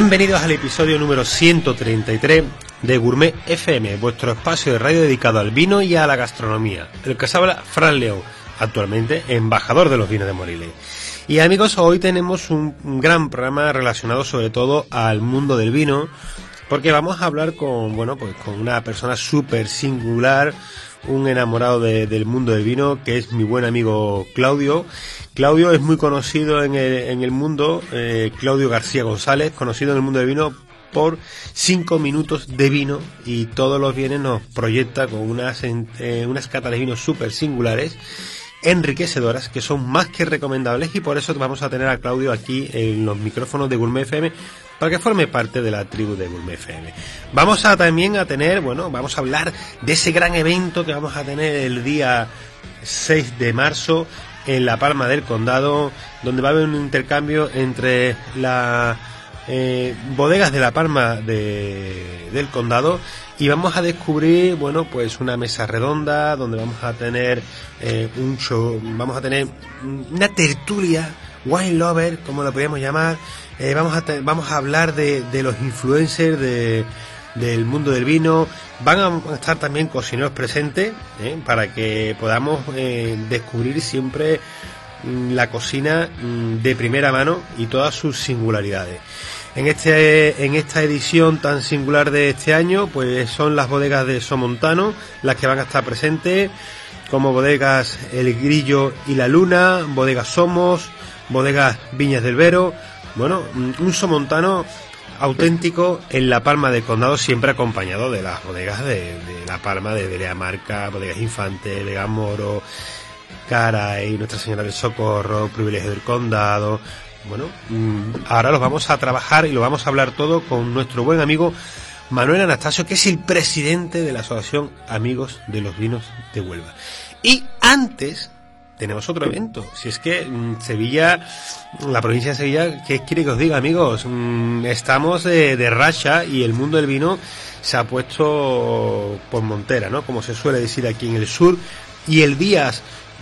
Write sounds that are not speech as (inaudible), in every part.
Bienvenidos al episodio número 133 de Gourmet FM, vuestro espacio de radio dedicado al vino y a la gastronomía. El que se habla, Fran León, actualmente embajador de los vinos de Moriles. Y amigos, hoy tenemos un gran programa relacionado sobre todo al mundo del vino, porque vamos a hablar con, bueno, pues con una persona súper singular, un enamorado del mundo del vino, que es mi buen amigo Claudio. Claudio es muy conocido en el, en el mundo, eh, Claudio García González, conocido en el mundo del vino por cinco minutos de vino y todos los bienes nos proyecta con unas, eh, unas catas de vino súper singulares enriquecedoras que son más que recomendables y por eso vamos a tener a Claudio aquí en los micrófonos de Gourmet FM para que forme parte de la tribu de Gourmet FM. Vamos a también a tener, bueno, vamos a hablar de ese gran evento que vamos a tener el día 6 de marzo en La Palma del Condado, donde va a haber un intercambio entre las eh, bodegas de La Palma del Condado y vamos a descubrir, bueno, pues una mesa redonda donde vamos a tener eh, un show, vamos a tener una tertulia, wine lover, como lo podríamos llamar, eh, vamos, a vamos a hablar de, de los influencers de, del mundo del vino. Van a estar también cocineros presentes ¿eh? para que podamos descubrir siempre mm, la cocina mm, de primera mano y todas sus singularidades. En, este, en esta edición tan singular de este año, pues son las bodegas de Somontano las que van a estar presentes, como bodegas El Grillo y la Luna, bodegas Somos, bodegas Viñas del Vero, bueno, un somontano auténtico en La Palma del Condado, siempre acompañado de las bodegas de, La Palma, de Belea Marca, Bodegas Infante, Vega Moro, Caray, Nuestra Señora del Socorro, Privilegio del Condado. Bueno, mm, ahora los vamos a trabajar y lo vamos a hablar todo con nuestro buen amigo Manuel Anastasio, que es el presidente de la Asociación Amigos de los Vinos de Huelva. Y antes tenemos otro evento. Si es que mm, Sevilla, la provincia de Sevilla, ¿qué quiere que os diga, amigos? Mm, estamos de, racha y el mundo del vino se ha puesto por montera, ¿no? Como se suele decir aquí en el sur. Y el día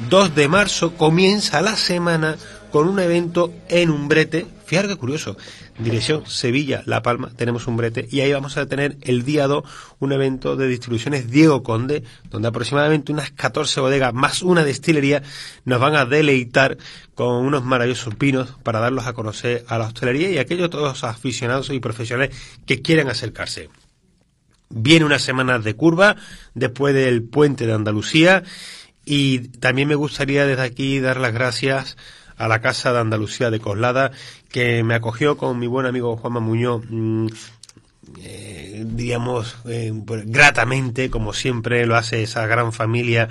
2 de marzo comienza la semana con un evento en Umbrete. Fíjate qué curioso. Dirección Sevilla, La Palma, tenemos un brete y ahí vamos a tener el día 2 un evento de distribuciones Diego Conde, donde aproximadamente unas 14 bodegas más una destilería nos van a deleitar con unos maravillosos vinos para darlos a conocer a la hostelería y a aquellos todos aficionados y profesionales que quieran acercarse. Viene una semana de curva después del puente de Andalucía y también me gustaría desde aquí dar las gracias a la Casa de Andalucía de Coslada, que me acogió con mi buen amigo Juanma Muñoz, mm, eh, digamos, eh, pues, gratamente, como siempre lo hace esa gran familia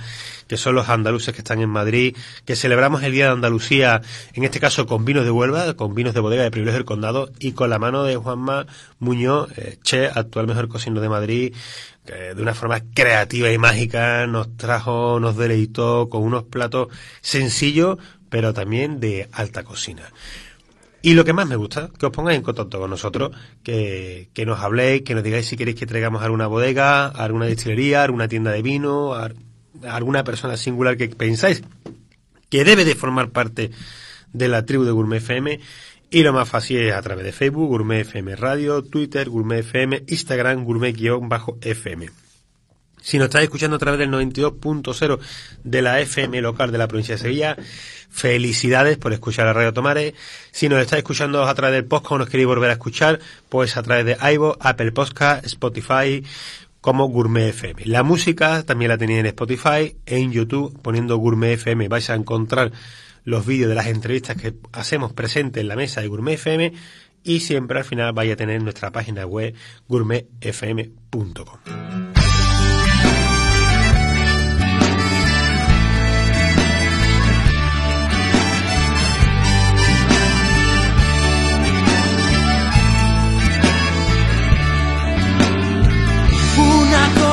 que son los andaluces que están en Madrid, que celebramos el Día de Andalucía, en este caso con vinos de Huelva, con vinos de bodega de privilegio del condado y con la mano de Juanma Muñoz, eh, Che, actual mejor cocinero de Madrid, que de una forma creativa y mágica nos trajo, nos deleitó con unos platos sencillos, pero también de alta cocina. Y lo que más me gusta, que os pongáis en contacto con nosotros, que, que nos habléis, que nos digáis si queréis que traigamos alguna bodega, alguna destilería, alguna tienda de vino, alguna persona singular que pensáis que debe de formar parte de la tribu de Gourmet FM. Y lo más fácil es a través de Facebook, Gourmet FM Radio, Twitter, Gourmet FM, Instagram, Gourmet-FM. Si nos estáis escuchando a través del 92.0 de la FM local de la provincia de Sevilla, Felicidades por escuchar a Radio Tomare. Si nos estáis escuchando a través del podcast o nos queréis volver a escuchar, pues a través de iVoox, Apple Podcast, Spotify, como Gourmet FM. La música también la tenéis en Spotify, en YouTube, poniendo Gourmet FM vais a encontrar los vídeos de las entrevistas que hacemos presentes en la mesa de Gourmet FM y siempre al final vaya a tener nuestra página web gourmetfm.com.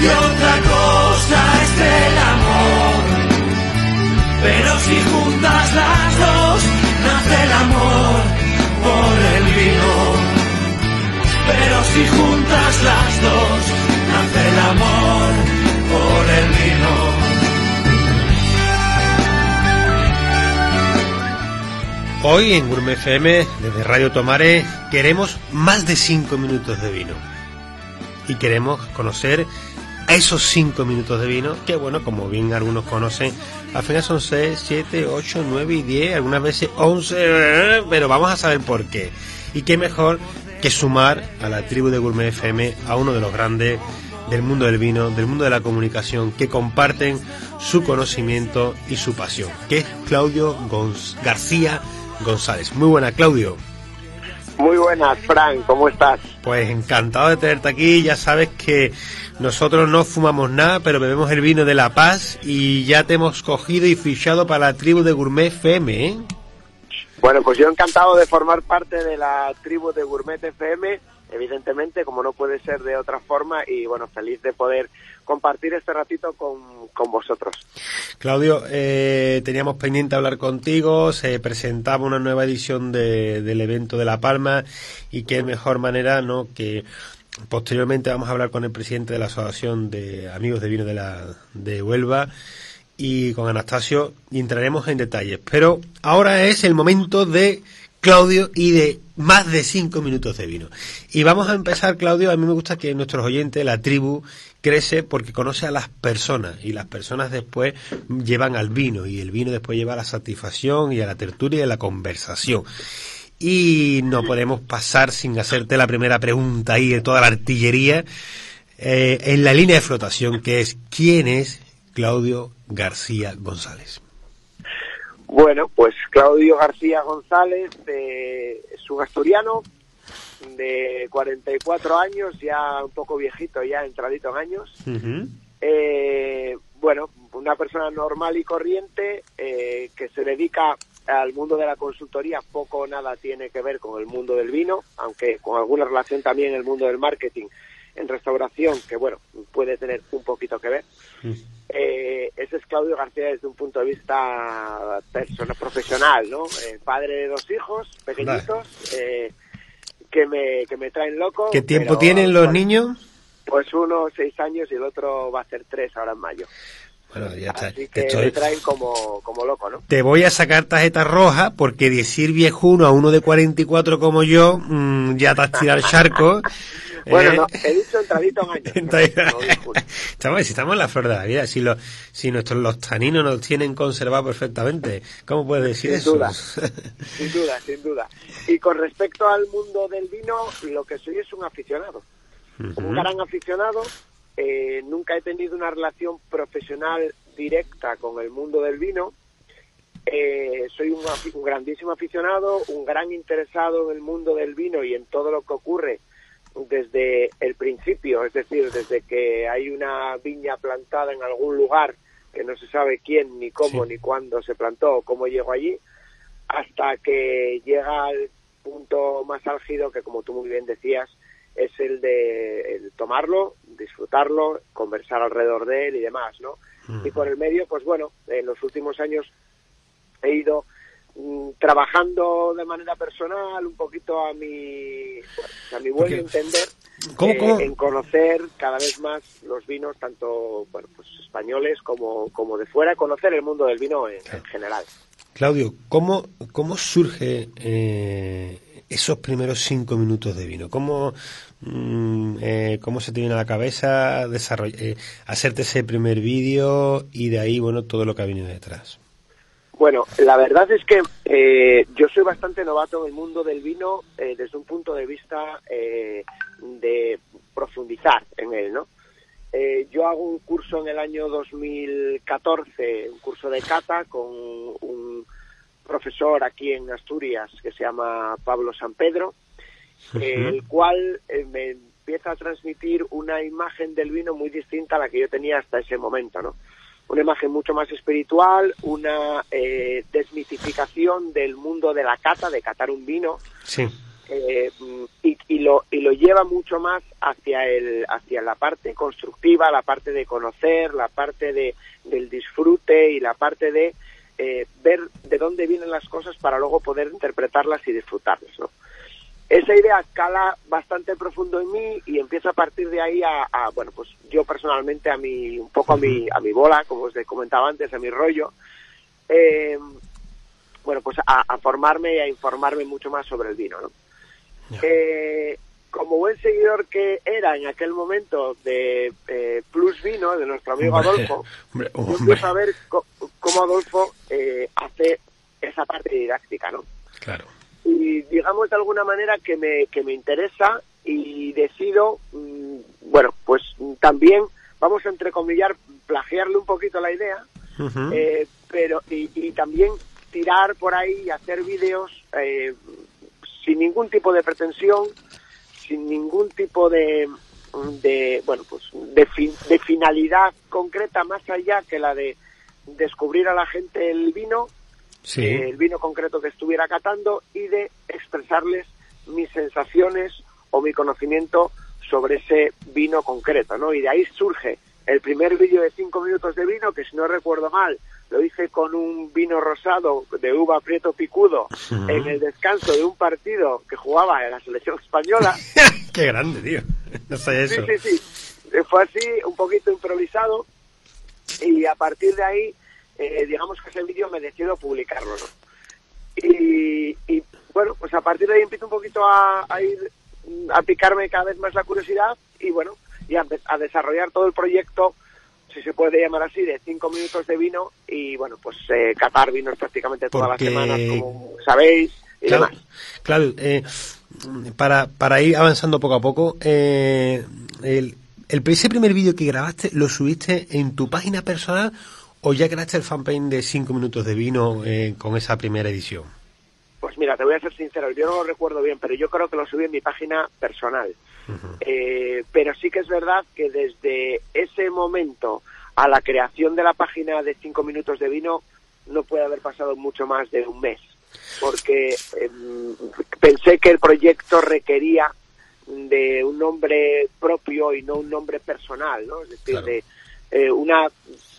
y otra cosa es el amor. Pero si juntas las dos, nace el amor por el vino. Pero si juntas las dos, nace el amor por el vino. Hoy en Gourmet FM, desde Radio Tomare, queremos más de 5 minutos de vino. Y queremos conocer a esos 5 minutos de vino, que bueno, como bien algunos conocen, al final son 6, 7, 8, 9 y 10, algunas veces 11, pero vamos a saber por qué. Y qué mejor que sumar a la tribu de Gourmet FM a uno de los grandes del mundo del vino, del mundo de la comunicación, que comparten su conocimiento y su pasión, que es Claudio Gonz García González. Muy buena, Claudio. Muy buenas, Frank, ¿cómo estás? Pues encantado de tenerte aquí. Ya sabes que nosotros no fumamos nada, pero bebemos el vino de La Paz y ya te hemos cogido y fichado para la tribu de Gourmet FM, ¿eh? Bueno, pues yo encantado de formar parte de la tribu de Gourmet FM, evidentemente, como no puede ser de otra forma, y bueno, feliz de poder compartir este ratito con, con vosotros. Claudio, eh, teníamos pendiente hablar contigo, se presentaba una nueva edición de, del evento de La Palma y qué mejor manera no que posteriormente vamos a hablar con el presidente de la Asociación de Amigos de Vino de, la, de Huelva y con Anastasio y entraremos en detalles. Pero ahora es el momento de Claudio y de más de cinco minutos de vino. Y vamos a empezar, Claudio. A mí me gusta que nuestros oyentes, la tribu, crece porque conoce a las personas y las personas después llevan al vino y el vino después lleva a la satisfacción y a la tertulia y a la conversación. Y no podemos pasar sin hacerte la primera pregunta ahí de toda la artillería eh, en la línea de flotación, que es ¿quién es Claudio García González? Bueno, pues Claudio García González eh, es un asturiano de 44 años, ya un poco viejito, ya entradito en años. Eh, bueno, una persona normal y corriente eh, que se dedica al mundo de la consultoría, poco o nada tiene que ver con el mundo del vino, aunque con alguna relación también el mundo del marketing en restauración, que bueno, puede tener un poquito que ver. Eh, ese es Claudio García desde un punto de vista persona profesional, ¿no? Eh, padre de dos hijos pequeñitos eh, que me que me traen loco. ¿Qué tiempo pero, tienen los pues, niños? Pues uno seis años y el otro va a ser tres ahora en mayo. Bueno, ya está. Así Te que estoy- me traen como, como loco, ¿no? Te voy a sacar tarjeta roja porque decir viejuno a uno de 44 como yo, mm, ya te has tirado el charco. (laughs) Bueno, Eh, no, he dicho entradito en años. (laughs) Estamos, si estamos en la flor de la vida, si, los, si nuestros los taninos nos tienen conservado perfectamente, ¿cómo puedes decir Sin eso? duda. (laughs) Sin duda, sin duda. Y con respecto al mundo del vino, lo que soy es un aficionado. Un gran aficionado. Eh, nunca he tenido una relación profesional directa con el mundo del vino. Eh, soy un, un grandísimo aficionado, un gran interesado en el mundo del vino y en todo lo que ocurre desde el principio, es decir, desde que hay una viña plantada en algún lugar que no se sabe quién, ni cómo, Sí. ni cuándo se plantó o cómo llegó allí, hasta que llega al punto más álgido que, como tú muy bien decías, es el de el tomarlo, disfrutarlo, conversar alrededor de él y demás, ¿no? Y por el medio, pues bueno, en los últimos años he ido mm, trabajando de manera personal un poquito a mi pues, a mi buen entender ¿Cómo, eh, cómo? en conocer cada vez más los vinos tanto bueno pues españoles como como de fuera conocer el mundo del vino en, en general Claudio, ¿cómo, cómo surge eh, esos primeros cinco minutos de vino? ¿Cómo, mm, eh, cómo se te a la cabeza eh, hacerte ese primer vídeo y de ahí, bueno, todo lo que ha venido detrás? Bueno, la verdad es que eh, yo soy bastante novato en el mundo del vino desde un punto de vista de profundizar en él, ¿no? yo hago un curso en el año 2014, un curso de cata con un profesor aquí en Asturias que se llama Pablo San Pedro, el cual eh, me empieza a transmitir una imagen del vino muy distinta a la que yo tenía hasta ese momento, ¿no? Una imagen mucho más espiritual, una eh, desmitificación del mundo de la cata, de catar un vino. Eh, y, lo, y lo lleva mucho más hacia el hacia la parte constructiva, la parte de conocer, la parte de, del disfrute y la parte de eh, ver de dónde vienen las cosas para luego poder interpretarlas y disfrutarlas, ¿no? Esa idea cala bastante profundo en mí y empiezo a partir de ahí a, bueno, pues yo personalmente a mi, un poco a mi, a mi bola, como os comentaba antes, a mi rollo, eh, bueno, pues a, formarme y a informarme mucho más sobre el vino, ¿no? Eh, como buen seguidor que era en aquel momento de eh, Plus Vino, de nuestro amigo Adolfo, yo empiezo a ver cómo Adolfo eh, hace esa parte didáctica, ¿no? Claro. Y digamos de alguna manera que me, que me interesa y decido, mm, bueno, pues también vamos a entrecomillar, plagiarle un poquito la idea, eh, pero y, y, también tirar por ahí y hacer vídeos sin ningún tipo de pretensión, sin ningún tipo de, de bueno, pues de, de finalidad concreta más allá que la de descubrir a la gente el vino, eh, el vino concreto que estuviera catando y de expresarles mis sensaciones o mi conocimiento sobre ese vino concreto, ¿no? Y de ahí surge el primer vídeo de cinco minutos de vino, que si no recuerdo mal, lo hice con un vino rosado de uva prieto picudo en el descanso de un partido que jugaba en la selección española. (laughs) ¡Qué grande, tío! No sé eso. Sí, sí, sí. Fue así, un poquito improvisado, y a partir de ahí, eh, digamos que ese vídeo me decido publicarlo, ¿no? Y, bueno, pues a partir de ahí empiezo un poquito a, ir a picarme cada vez más la curiosidad y bueno, y a, desarrollar todo el proyecto si se puede llamar así, de cinco minutos de vino y bueno, pues eh, catar vinos prácticamente todas las semanas, como sabéis. Y claro, demás. claro eh, para, para ir avanzando poco a poco, eh, el, el, ese primer vídeo que grabaste, ¿lo subiste en tu página personal o ya creaste el fanpage de 5 minutos de vino eh, con esa primera edición? Pues mira, te voy a ser sincero, yo no lo recuerdo bien, pero yo creo que lo subí en mi página personal. eh, pero sí que es verdad que desde ese momento a la creación de la página de 5 minutos de vino no puede haber pasado mucho más de un mes, porque eh, pensé que el proyecto requería de un nombre propio y no un nombre personal, ¿no? Es decir, de eh, una,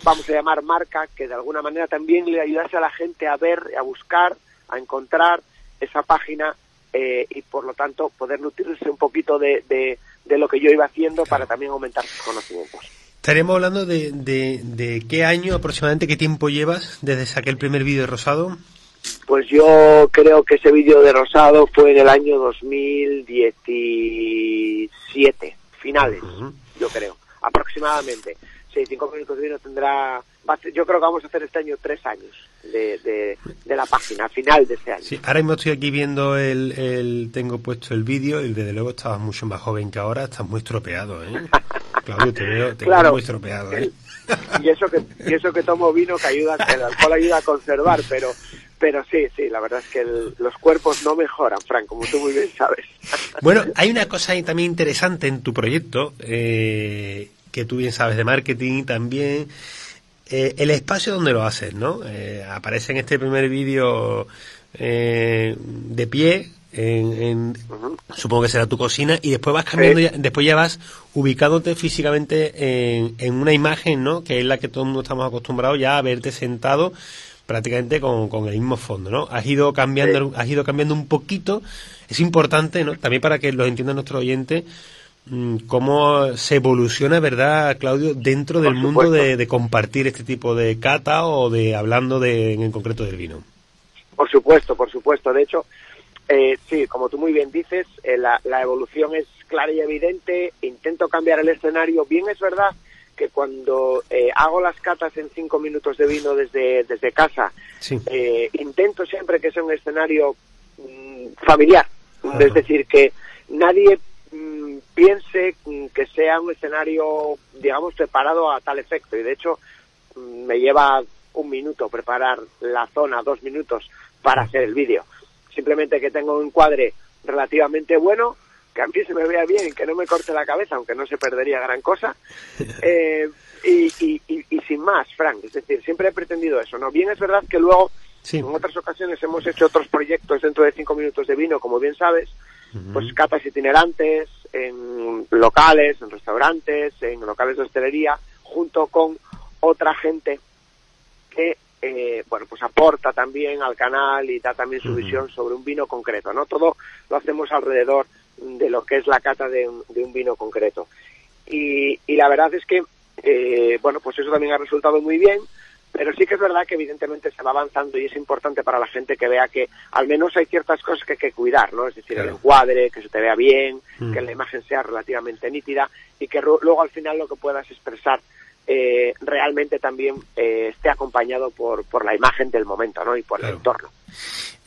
vamos a llamar marca, que de alguna manera también le ayudase a la gente a ver, a buscar, a encontrar esa página eh, y por lo tanto poder nutrirse un poquito de, de, lo que yo iba haciendo para también aumentar sus conocimientos. Estaríamos hablando de, de, de, qué año aproximadamente, qué tiempo llevas desde aquel primer vídeo de Rosado. Pues yo creo que ese vídeo de Rosado fue en el año 2017, finales, yo creo, aproximadamente. Sí, cinco minutos de vino tendrá, yo creo que vamos a hacer este año tres años de, de, la página, final de este año. Sí, ahora mismo estoy aquí viendo el, el tengo puesto el vídeo y desde luego estabas mucho más joven que ahora, estás muy estropeado, ¿eh? (laughs) Claudio, te veo, te veo muy estropeado, ¿eh? y eso que y eso que tomo vino que ayuda el alcohol ayuda a conservar pero pero sí, sí, la verdad es que los cuerpos no mejoran, Frank, como tú muy bien sabes. Bueno, hay una cosa también interesante en tu proyecto, eh, que tú bien sabes de marketing también, eh, el espacio donde lo haces, ¿no? Eh, aparece en este primer vídeo de pie, en, supongo que será tu cocina y después vas cambiando ya, después ya vas ubicándote físicamente en, en, una imagen no que es la que todos estamos acostumbrados ya a verte sentado prácticamente con, con, el mismo fondo, ¿no? Has ido cambiando, has ido cambiando un poquito. Es importante, ¿no? También para que lo entienda nuestro oyente, mm, cómo se evoluciona, ¿verdad, Claudio, dentro del mundo de, compartir este tipo de cata o de hablando de, en concreto del vino? Por supuesto, por supuesto. De hecho, eh, sí, como tú muy bien dices, eh, la, la evolución es clara y evidente. Intento cambiar el escenario. Bien es verdad que cuando eh, hago las catas en cinco minutos de vino desde, desde casa, Sí. eh, intento siempre que sea un escenario mm, familiar. Ajá. Es decir, que nadie mm, piense mm, que sea un escenario, digamos, preparado a tal efecto. Y de hecho, mm, me lleva un minuto preparar la zona, dos minutos para hacer el vídeo. Simplemente que tengo un encuadre relativamente bueno, que a mí se me vea bien que no me corte la cabeza, aunque no se perdería gran cosa. (laughs) Eh, y, y- y- y sin más, Frank, es decir, siempre he pretendido eso, ¿no? Bien es verdad que luego, Sí. en otras ocasiones hemos hecho otros proyectos dentro de cinco minutos de vino, como bien sabes, pues catas itinerantes, en locales, en restaurantes, en locales de hostelería, junto con otra gente que, eh, bueno, pues aporta también al canal y da también su visión sobre un vino concreto, ¿no? Todo lo hacemos alrededor de lo que es la cata de un, de un vino concreto. Y, y la verdad es que, eh, bueno, pues eso también ha resultado muy bien, pero sí que es verdad que evidentemente se va avanzando y es importante para la gente que vea que al menos hay ciertas cosas que hay que cuidar, ¿no? Es decir, Claro. el encuadre, que se te vea bien, Mm. que la imagen sea relativamente nítida y que luego al final lo que puedas expresar eh, realmente también eh, esté acompañado por, por la imagen del momento, ¿no? Y por Claro. el entorno.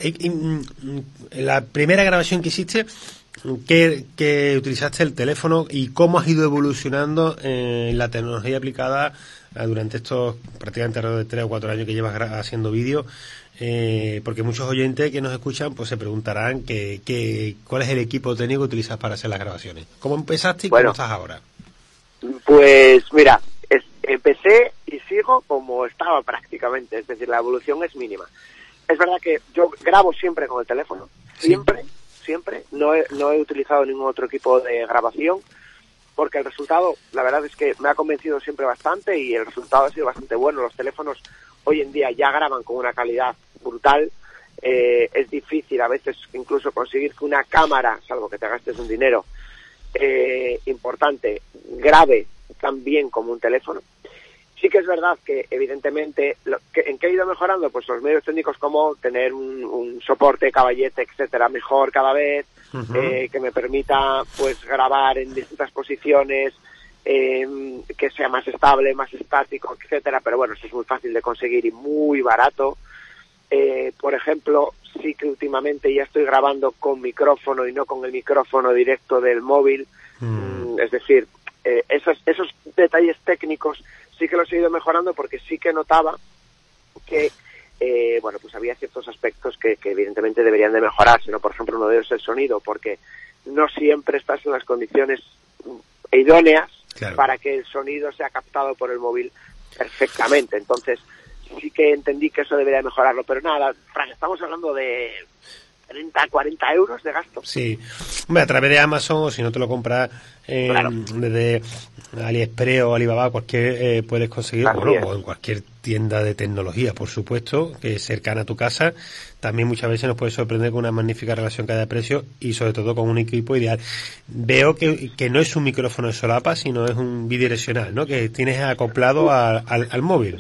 Y- y, mm, mm, en la primera grabación que hiciste, que, que utilizaste el teléfono y cómo has ido evolucionando en la tecnología aplicada eh, durante estos prácticamente alrededor de tres o cuatro años que llevas haciendo vídeo, eh, porque muchos oyentes que nos escuchan pues se preguntarán que, que, cuál es el equipo técnico que utilizas para hacer las grabaciones. ¿Cómo empezaste y Bueno. cómo estás ahora? Pues mira, es- empecé y sigo como estaba prácticamente, es decir, la evolución es mínima. Es verdad que yo grabo siempre con el teléfono, Sí. siempre, siempre. No he, no he utilizado ningún otro equipo de grabación porque el resultado, la verdad es que me ha convencido siempre bastante y el resultado ha sido bastante bueno. Los teléfonos hoy en día ya graban con una calidad brutal. Eh, es difícil a veces incluso conseguir que una cámara, salvo que te gastes un dinero eh, importante, grabe tan bien como un teléfono. Sí que es verdad que, evidentemente, lo que, ¿en qué he ido mejorando? Pues los medios técnicos como tener un, un soporte, caballete, etcétera, mejor cada vez, eh, que me permita, pues, grabar en distintas posiciones, eh, que sea más estable, más estático, etcétera. Pero bueno, eso es muy fácil de conseguir y muy barato. Eh, por ejemplo, sí que últimamente ya estoy grabando con micrófono y no con el micrófono directo del móvil. Mm. Mm, Es decir, eh, esos, esos detalles técnicos sí que los he ido mejorando porque sí que notaba que, eh, bueno, pues había ciertos aspectos que, que evidentemente deberían de mejorarse, ¿no? Por ejemplo, uno de ellos es el sonido, porque no siempre estás en las condiciones idóneas Claro. para que el sonido sea captado por el móvil perfectamente. Entonces, sí que entendí que eso debería mejorarlo. Pero nada, Fran, estamos hablando de 30, 40 euros de gasto. Sí, hombre, a través de Amazon o si no te lo compras eh, Claro. desde AliExpress o Alibaba, cualquier eh, puedes conseguir, bueno, o en cualquier tienda de tecnología, por supuesto, que es cercana a tu casa. También muchas veces nos puede sorprender con una magnífica relación cada precio y sobre todo con un equipo ideal. Veo que, que no es un micrófono de solapa, sino es un bidireccional, ¿no? Que tienes acoplado a- al, al móvil.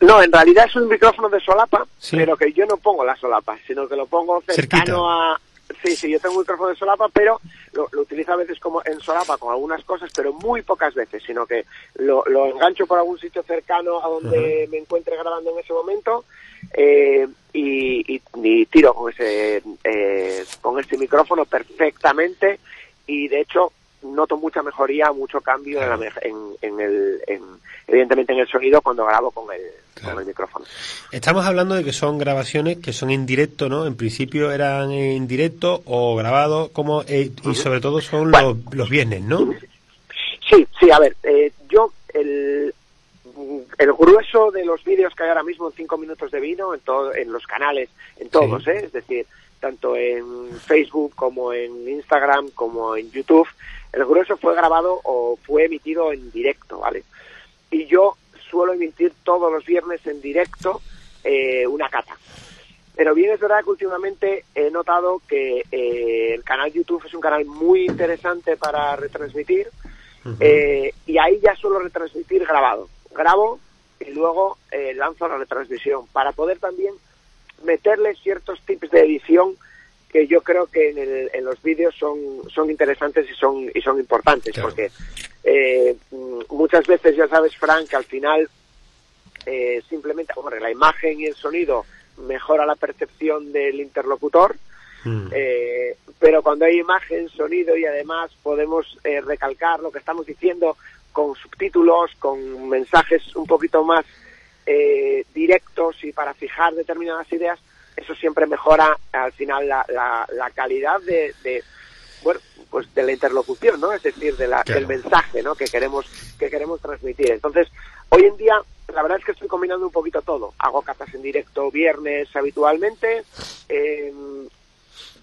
No, en realidad es un micrófono de solapa, Sí. pero que yo no pongo la solapa, sino que lo pongo cercano Cerquita. a... Sí, sí, yo tengo un micrófono de solapa, pero lo, lo utilizo a veces como en solapa con algunas cosas, pero muy pocas veces, sino que lo, lo engancho por algún sitio cercano a donde me encuentre grabando en ese momento eh, y, y- y tiro con ese eh, con este micrófono perfectamente y de hecho noto mucha mejoría, mucho cambio en, la en, en el, en- evidentemente en el sonido cuando grabo con el, Claro. con el micrófono. Estamos hablando de que son grabaciones que son en directo, ¿no? En principio eran en directo o grabados, como eh, y sobre todo son Bueno. los, los viernes, ¿no? Sí, sí, a ver, eh, yo el, el grueso de los vídeos que hay ahora mismo en 5 minutos de vino, en, todo, en los canales, en todos, Sí. ¿eh? es decir, tanto en Facebook como en Instagram como en YouTube, el grueso fue grabado o fue emitido en directo, ¿vale? Y yo suelo emitir todos los viernes en directo eh, una cata. Pero bien es verdad que últimamente he notado que eh, el canal YouTube es un canal muy interesante para retransmitir eh, y ahí ya suelo retransmitir grabado. Grabo y luego eh, lanzo la retransmisión para poder también meterle ciertos tips de edición que yo creo que en, en los vídeos son, son interesantes y son, y son importantes, porque eh, muchas veces ya sabes, Frank, que al final eh, simplemente hombre, la imagen y el sonido mejora la percepción del interlocutor, mm. eh, pero cuando hay imagen, sonido y además podemos eh, recalcar lo que estamos diciendo con subtítulos, con mensajes un poquito más eh, directos y para fijar determinadas ideas, eso siempre mejora al final la, la, calidad de, de, bueno pues de la interlocución no es decir de la, del mensaje no que queremos que queremos transmitir. Entonces hoy en día la verdad es que estoy combinando un poquito todo. Hago catas en directo viernes habitualmente eh,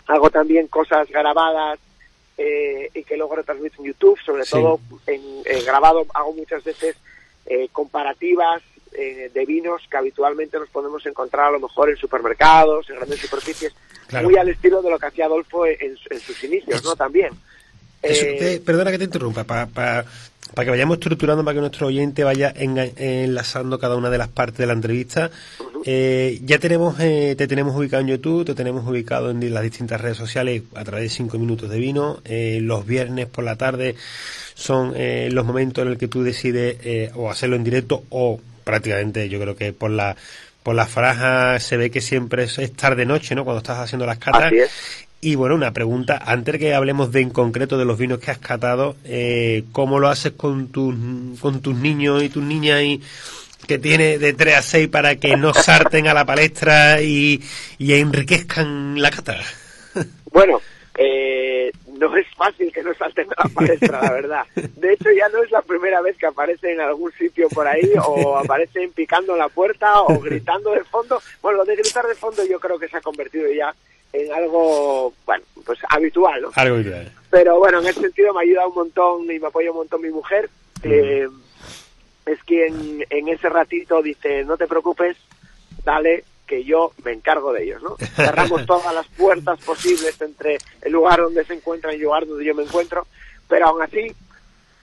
hago también cosas grabadas eh, y que luego retransmito en YouTube sobre todo en, grabado hago muchas veces eh, comparativas eh, de vinos que habitualmente nos podemos encontrar a lo mejor en supermercados, en grandes superficies, muy al estilo de lo que hacía Adolfo en, sus inicios, ¿no? También. Eh, perdona que te interrumpa, para que vayamos estructurando, para que nuestro oyente vaya enlazando cada una de las partes de la entrevista. Eh, ya tenemos, te tenemos ubicado en YouTube, te tenemos ubicado en las distintas redes sociales a través de cinco minutos de vino. los viernes por la tarde son los momentos en el que tú decides o hacerlo en directo o prácticamente yo creo que por la por la franja se ve que siempre es, tarde noche, ¿no? Cuando estás haciendo las catas. Y bueno, una pregunta, antes de que hablemos de en concreto de los vinos que has catado, eh, ¿cómo lo haces con tus, con tus niños y tus niñas y que tiene de 3 a 6 para que no (laughs) sarten a la palestra y, y enriquezcan la cata? Bueno, eh, no es fácil que no salten a la palestra, la verdad. De hecho, ya no es la primera vez que aparecen en algún sitio por ahí (laughs) o aparecen picando la puerta o (laughs) gritando de fondo. Bueno, lo de gritar de fondo yo creo que se ha convertido ya en algo, bueno, pues habitual, ¿no? Algo habitual. Pero bueno, en ese sentido me ayuda un montón y me apoya un montón mi mujer. que es quien en ese ratito dice, no te preocupes, dale, que yo me encargo de ellos, ¿no? Cerramos todas las puertas posibles entre el lugar donde se encuentran y el lugar donde yo me encuentro, pero aún así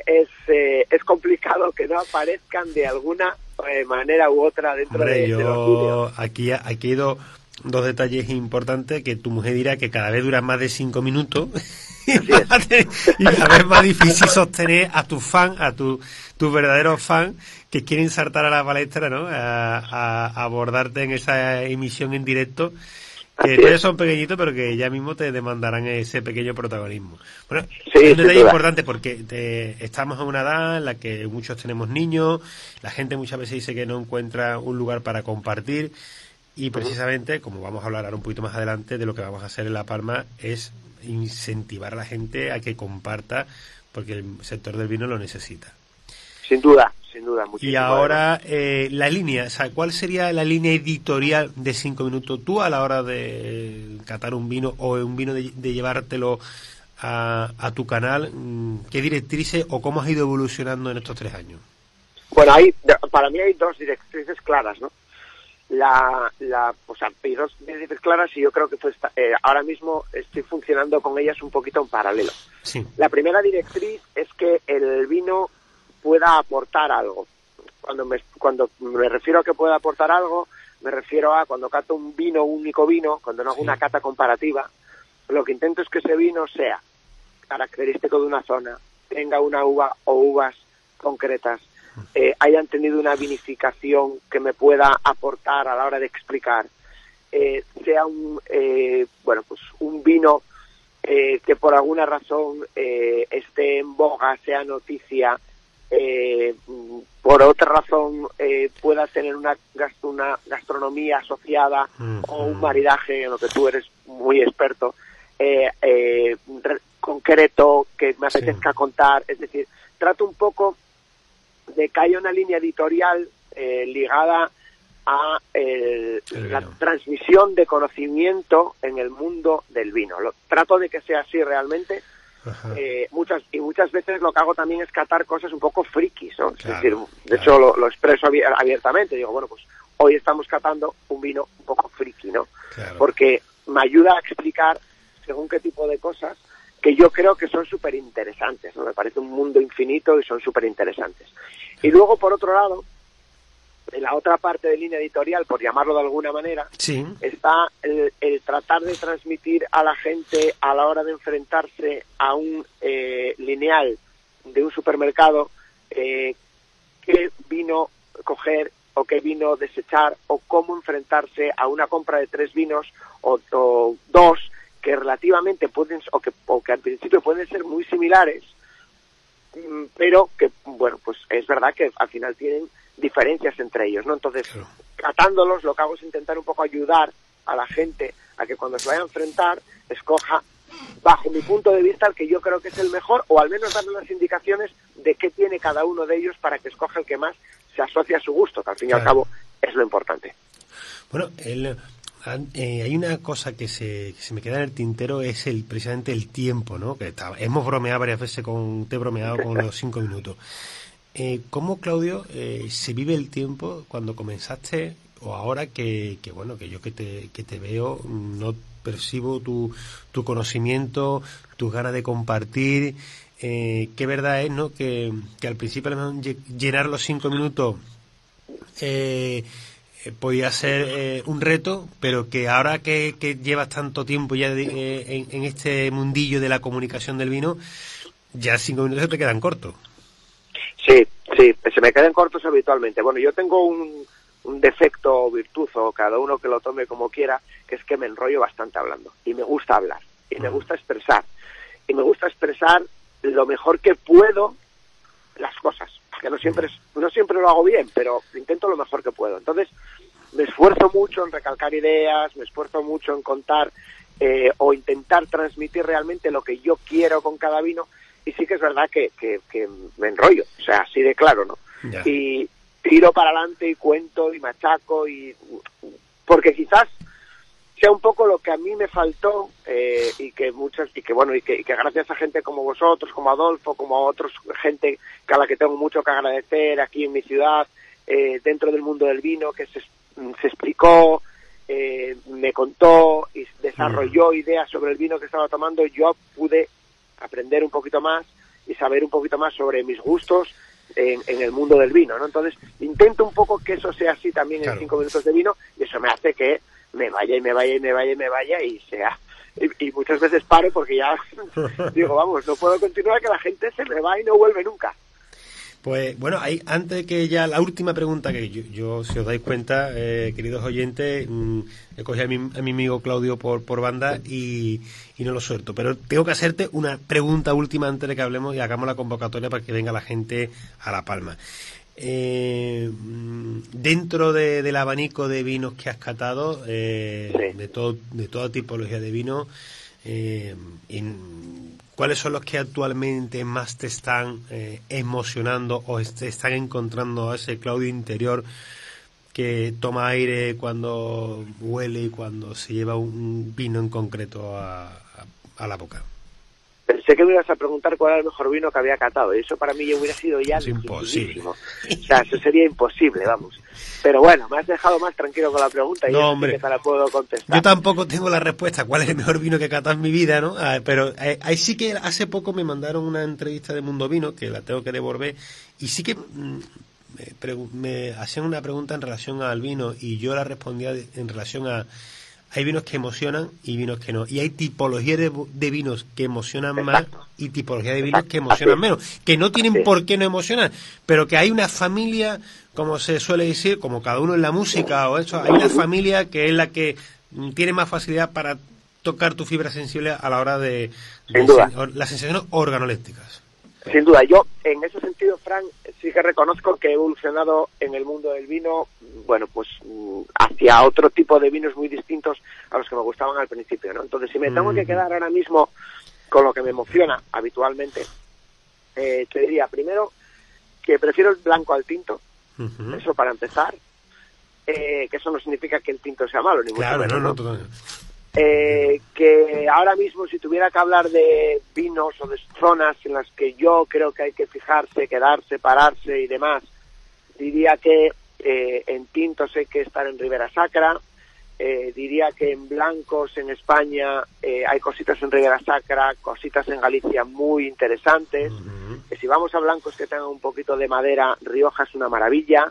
es, eh, es complicado que no aparezcan de alguna eh, manera u otra dentro de, yo los vídeos. Aquí, aquí he ido dos detalles importantes que tu mujer dirá que cada vez dura más de cinco minutos (laughs) (laughs) y cada vez más difícil sostener a tu fan, a tu, tu verdadero fan que quieren saltar a la palestra, ¿no? A, abordarte en esa emisión en directo que todavía son pequeñitos, pero que ya mismo te demandarán ese pequeño protagonismo. Bueno, es un detalle importante porque te, estamos en una edad en la que muchos tenemos niños, la gente muchas veces dice que no encuentra un lugar para compartir y precisamente, como vamos a hablar ahora un poquito más adelante de lo que vamos a hacer en La Palma, es incentivar a la gente a que comparta porque el sector del vino lo necesita. Sin duda, sin duda. Y ahora, eh, la línea, o sea, ¿cuál sería la línea editorial de cinco minutos tú a la hora de catar un vino o un vino de, llevártelo a, a, tu canal? Mm, ¿Qué directrices o cómo has ido evolucionando en estos tres años? Bueno, hay, para mí hay dos directrices claras, ¿no? La, la, o sea, hay dos directrices claras y yo creo que pues, eh, ahora mismo estoy funcionando con ellas un poquito en paralelo. Sí. La primera directriz es que el vino pueda aportar algo. Cuando me, cuando me refiero a que pueda aportar algo, me refiero a cuando cato un vino, un único vino, cuando no hago una cata comparativa, lo que intento es que ese vino sea característico de una zona, tenga una uva o uvas concretas, eh, hayan tenido una vinificación que me pueda aportar a la hora de explicar, eh, sea un, eh, bueno, pues un vino que por alguna razón esté en boga, sea noticia, eh, por otra razón eh, pueda tener una, una gastronomía asociada o un maridaje en lo que tú eres muy experto, eh, eh concreto, que me apetezca contar. Es decir, trato un poco de que haya una línea editorial eh, ligada a la transmisión de conocimiento en el mundo del vino. Lo, trato de que sea así realmente eh, muchas y muchas veces lo que hago también es catar cosas un poco frikis, ¿no? es decir, de hecho lo, expreso abiertamente, digo, bueno, pues hoy estamos catando un vino un poco friki, ¿no? Porque me ayuda a explicar según qué tipo de cosas que yo creo que son súper interesantes, ¿no? Me parece un mundo infinito y son súper interesantes. Y luego, por otro lado, en la otra parte de línea editorial, por llamarlo de alguna manera, Sí. está el, el tratar de transmitir a la gente a la hora de enfrentarse a un eh, lineal de un supermercado eh, qué vino coger o qué vino desechar o cómo enfrentarse a una compra de tres vinos o, o dos que relativamente pueden o que, o que al principio pueden ser muy similares mm, pero que bueno pues es verdad que al final tienen diferencias entre ellos no entonces Claro. tratándolos lo que hago es intentar un poco ayudar a la gente a que cuando se vaya a enfrentar escoja bajo mi punto de vista el que yo creo que es el mejor o al menos darle las indicaciones de qué tiene cada uno de ellos para que escoja el que más se asocia a su gusto que al fin y al cabo es lo importante Bueno, el, eh, hay una cosa que se, que se me queda en el tintero, es el precisamente el tiempo, ¿no? Que está- hemos bromeado varias veces con, te he bromeado con (laughs) los cinco minutos. Eh, ¿Cómo, Claudio, eh, se vive el tiempo cuando comenzaste o ahora que, que bueno, que yo que te, que te veo, mm, no percibo tu, tu conocimiento, tus ganas de compartir? Eh, qué verdad es, ¿no? Que, que al principio llenar los cinco minutos eh, eh, podía ser un reto, pero que ahora que, llevas tanto tiempo ya de- en, en este mundillo de la comunicación del vino, ya cinco minutos te quedan cortos. Sí, sí, se me quedan cortos habitualmente. Bueno, yo tengo un, un defecto o virtud, o cada uno que lo tome como quiera, que es que me enrollo bastante hablando. Y me gusta hablar, y me gusta expresar. Y me gusta expresar lo mejor que puedo las cosas. Que no siempre, no siempre lo hago bien, pero intento lo mejor que puedo. Entonces, me esfuerzo mucho en recalcar ideas, me esfuerzo mucho en contar eh, o intentar transmitir realmente lo que yo quiero con cada vino. Y sí que es verdad que, que, que me enrollo, o sea, así de claro, ¿no? Ya. Y tiro para adelante y cuento y machaco y porque quizás sea un poco lo que a mí me faltó eh, y que muchas y que bueno y que, y que gracias a gente como vosotros como Adolfo como a otros gente que a la que tengo mucho que agradecer aquí en mi ciudad eh, dentro del mundo del vino que se, se explicó eh, me contó y desarrolló ideas sobre el vino que estaba tomando yo pude aprender un poquito más y saber un poquito más sobre mis gustos en, en el mundo del vino, ¿no? Entonces, intento un poco que eso sea así también Claro. en cinco minutos de vino y eso me hace que me vaya y me vaya y me vaya y me vaya y sea... Y, y muchas veces paro porque ya (laughs) digo, vamos, no puedo continuar que la gente se me va y no vuelve nunca. Pues bueno, hay, antes que ya la última pregunta, que yo, yo, si os dais cuenta, eh, queridos oyentes, mm, he cogido a mi, a mi amigo Claudio por, por banda y, y no lo suelto. Pero tengo que hacerte una pregunta última antes de que hablemos y hagamos la convocatoria para que venga la gente a La Palma. Eh, mm, dentro de- del abanico de vinos que has catado, eh, Sí. de, todo, de toda tipología de vino, eh, en- ¿cuáles son los que actualmente más te están eh, emocionando o te están encontrando ese Claudio interior que toma aire cuando huele y cuando se lleva un vino en concreto a la boca? Pensé que me ibas a preguntar cuál era el mejor vino que había catado y eso para mí ya hubiera sido ya Es imposible. O sea, eso sería imposible, vamos. Pero bueno, me has dejado más tranquilo con la pregunta y No, sí hombre. que te la puedo contestar. Yo tampoco tengo la respuesta cuál es el mejor vino que he catado en mi vida, ¿no? Ah, pero eh, ahí sí que hace poco me mandaron una entrevista de Mundo Vino, que la tengo que devolver, y sí que mm, me, hacían una pregunta en relación al vino y yo la respondía en relación a... Hay vinos que emocionan y vinos que no. Y hay tipología de, vinos que emocionan Exacto. más y tipología de vinos Exacto. que emocionan menos. Que no tienen por qué no emocionar, pero que hay una familia, como se suele decir, como cada uno en la música o eso, hay una familia que es la que tiene más facilidad para tocar tu fibra sensible a la hora de, sen- las sensaciones organolépticas. Sin duda, yo en ese sentido, Frank, sí que reconozco que he evolucionado en el mundo del vino, bueno, pues mm, hacia otro tipo de vinos muy distintos a los que me gustaban al principio, ¿no? Entonces, si me tengo que quedar ahora mismo con lo que me emociona habitualmente, eh, te diría primero que prefiero el blanco al tinto, eso para empezar, eh, que eso no significa que el tinto sea malo, ni mucho menos, no, no, ¿no? Eh, que ahora mismo si tuviera que hablar de vinos o de zonas en las que yo creo que hay que fijarse, quedarse, pararse y demás, diría que eh, en tintos hay que estar en Ribera Sacra, eh, diría que en blancos en España eh, hay cositas en Ribera Sacra, cositas en Galicia muy interesantes, que si vamos a blancos que tengan un poquito de madera, Rioja es una maravilla,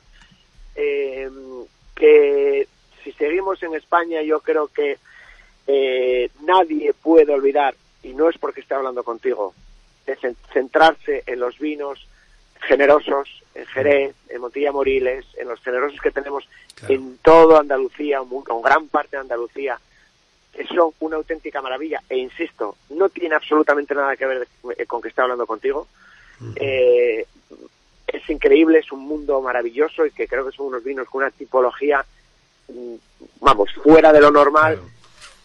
eh, que si seguimos en España yo creo que eh, nadie puede olvidar, y no es porque esté hablando contigo, de centrarse en los vinos generosos, en Jerez, en Montilla Moriles, en los generosos que tenemos en toda Andalucía, con gran parte de Andalucía, que son una auténtica maravilla. E insisto, no tiene absolutamente nada que ver eh, con que esté hablando contigo. Eh, es increíble, es un mundo maravilloso y que creo que son unos vinos con una tipología, mm, vamos, fuera de lo normal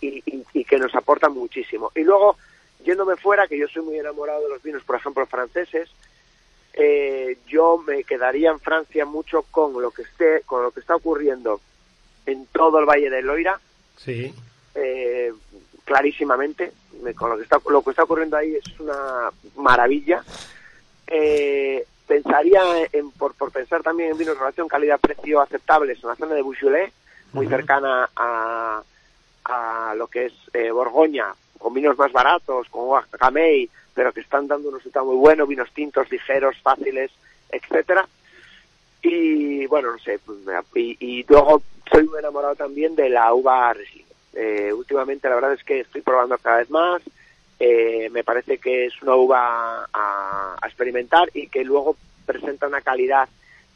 y, que nos aportan muchísimo. Y luego, yéndome fuera, que yo soy muy enamorado de los vinos, por ejemplo, franceses, eh, yo me quedaría en Francia mucho con lo que esté, con lo que está ocurriendo en todo el Valle del Loira. Sí. Eh, clarísimamente, con lo que está lo que está ocurriendo ahí es una maravilla. Eh, pensaría en, por, por pensar también en vinos de relación calidad-precio aceptables en la zona de Beaujolais, muy cercana a, a lo que es eh, Borgoña, con vinos más baratos, con Gamay, pero que están dando un resultado muy bueno, vinos tintos, ligeros, fáciles, etcétera. Y bueno, no sé, pues, y, y luego soy muy enamorado también de la uva Riesling. Eh, últimamente la verdad es que estoy probando cada vez más, eh, me parece que es una uva a, a, experimentar y que luego presenta una calidad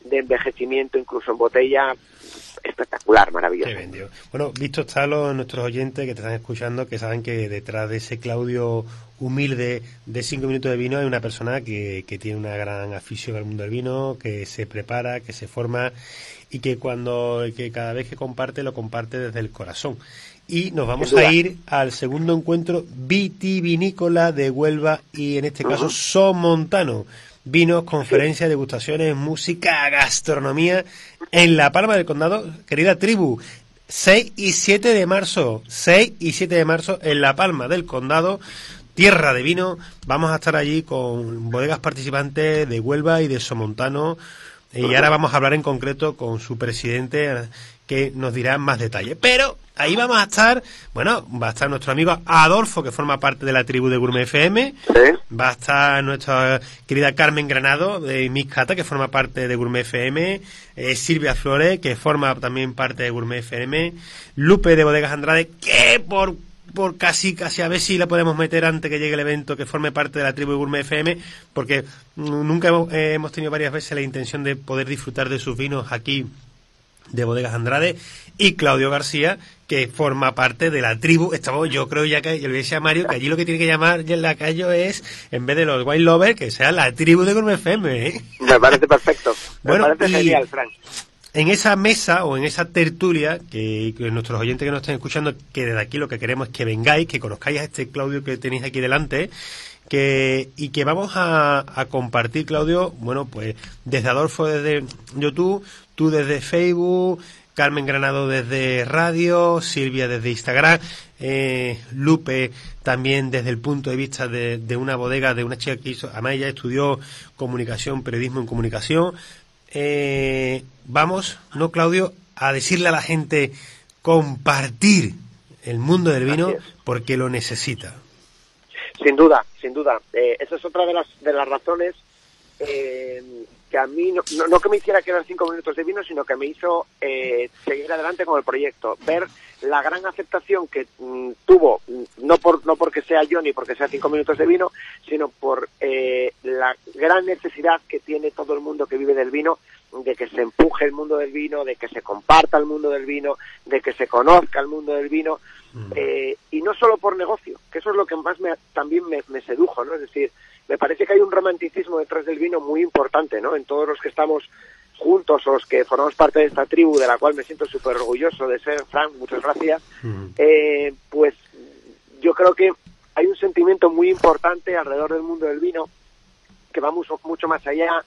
de envejecimiento incluso en botella espectacular, maravilloso. Bueno, visto está los nuestros oyentes que te están escuchando, que saben que detrás de ese Claudio humilde de cinco minutos de vino hay una persona que, que tiene una gran afición al mundo del vino, que se prepara, que se forma y que cuando que cada vez que comparte lo comparte desde el corazón. Y nos vamos a ir al segundo encuentro vitivinícola de Huelva y en este caso Somontano vinos, conferencias, degustaciones, música, gastronomía en La Palma del Condado, querida tribu. 6 y 7 de marzo, 6 y 7 de marzo en La Palma del Condado, tierra de vino. Vamos a estar allí con bodegas participantes de Huelva y de Somontano. Y ahora vamos a hablar en concreto con su presidente que nos dirá más detalles. Pero ahí vamos a estar, bueno, va a estar nuestro amigo Adolfo, que forma parte de la tribu de Gourmet FM. Va a estar nuestra querida Carmen Granado de Miscata, que forma parte de Gourmet FM. Eh, Silvia Flores, que forma también parte de Gourmet FM. Lupe de Bodegas Andrade, que por por casi, casi a ver si la podemos meter antes que llegue el evento, que forme parte de la tribu de Gourmet FM, porque nunca hemos, eh, hemos tenido varias veces la intención de poder disfrutar de sus vinos aquí de Bodegas Andrade y Claudio García, que forma parte de la tribu. Estamos, yo creo ya que yo le decía a Mario que allí lo que tiene que llamar en la calle es, en vez de los White Lovers, que sea la tribu de Gourmet FM. ¿eh? Me parece perfecto. Me parece genial, Frank. En esa mesa o en esa tertulia, que, nuestros oyentes que nos estén escuchando, que desde aquí lo que queremos es que vengáis, que conozcáis a este Claudio que tenéis aquí delante, que, y que vamos a, a compartir, Claudio, bueno, pues desde Adolfo desde YouTube, tú desde Facebook, Carmen Granado desde radio, Silvia desde Instagram, eh, Lupe también desde el punto de vista de, una bodega de una chica que hizo, además ella estudió comunicación, periodismo en comunicación. Eh, vamos, ¿no, Claudio? A decirle a la gente compartir el mundo del vino porque lo necesita. Sin duda, sin duda. Eh, esa es otra de las, de las razones eh, que a mí, no, no, que me hiciera quedar cinco minutos de vino, sino que me hizo eh, seguir adelante con el proyecto, ver la gran aceptación que mm, tuvo, mm, no, por, no porque sea yo ni porque sea cinco minutos de vino, sino por eh, la gran necesidad que tiene todo el mundo que vive del vino de que se empuje el mundo del vino, de que se comparta el mundo del vino, de que se conozca el mundo del vino, mm. eh, y no solo por negocio, que eso es lo que más me, también me, me sedujo, ¿no? Es decir, me parece que hay un romanticismo detrás del vino muy importante, ¿no? En todos los que estamos juntos o los que formamos parte de esta tribu, de la cual me siento súper orgulloso de ser, Frank, muchas gracias, eh, pues yo creo que hay un sentimiento muy importante alrededor del mundo del vino que va mucho, mucho más allá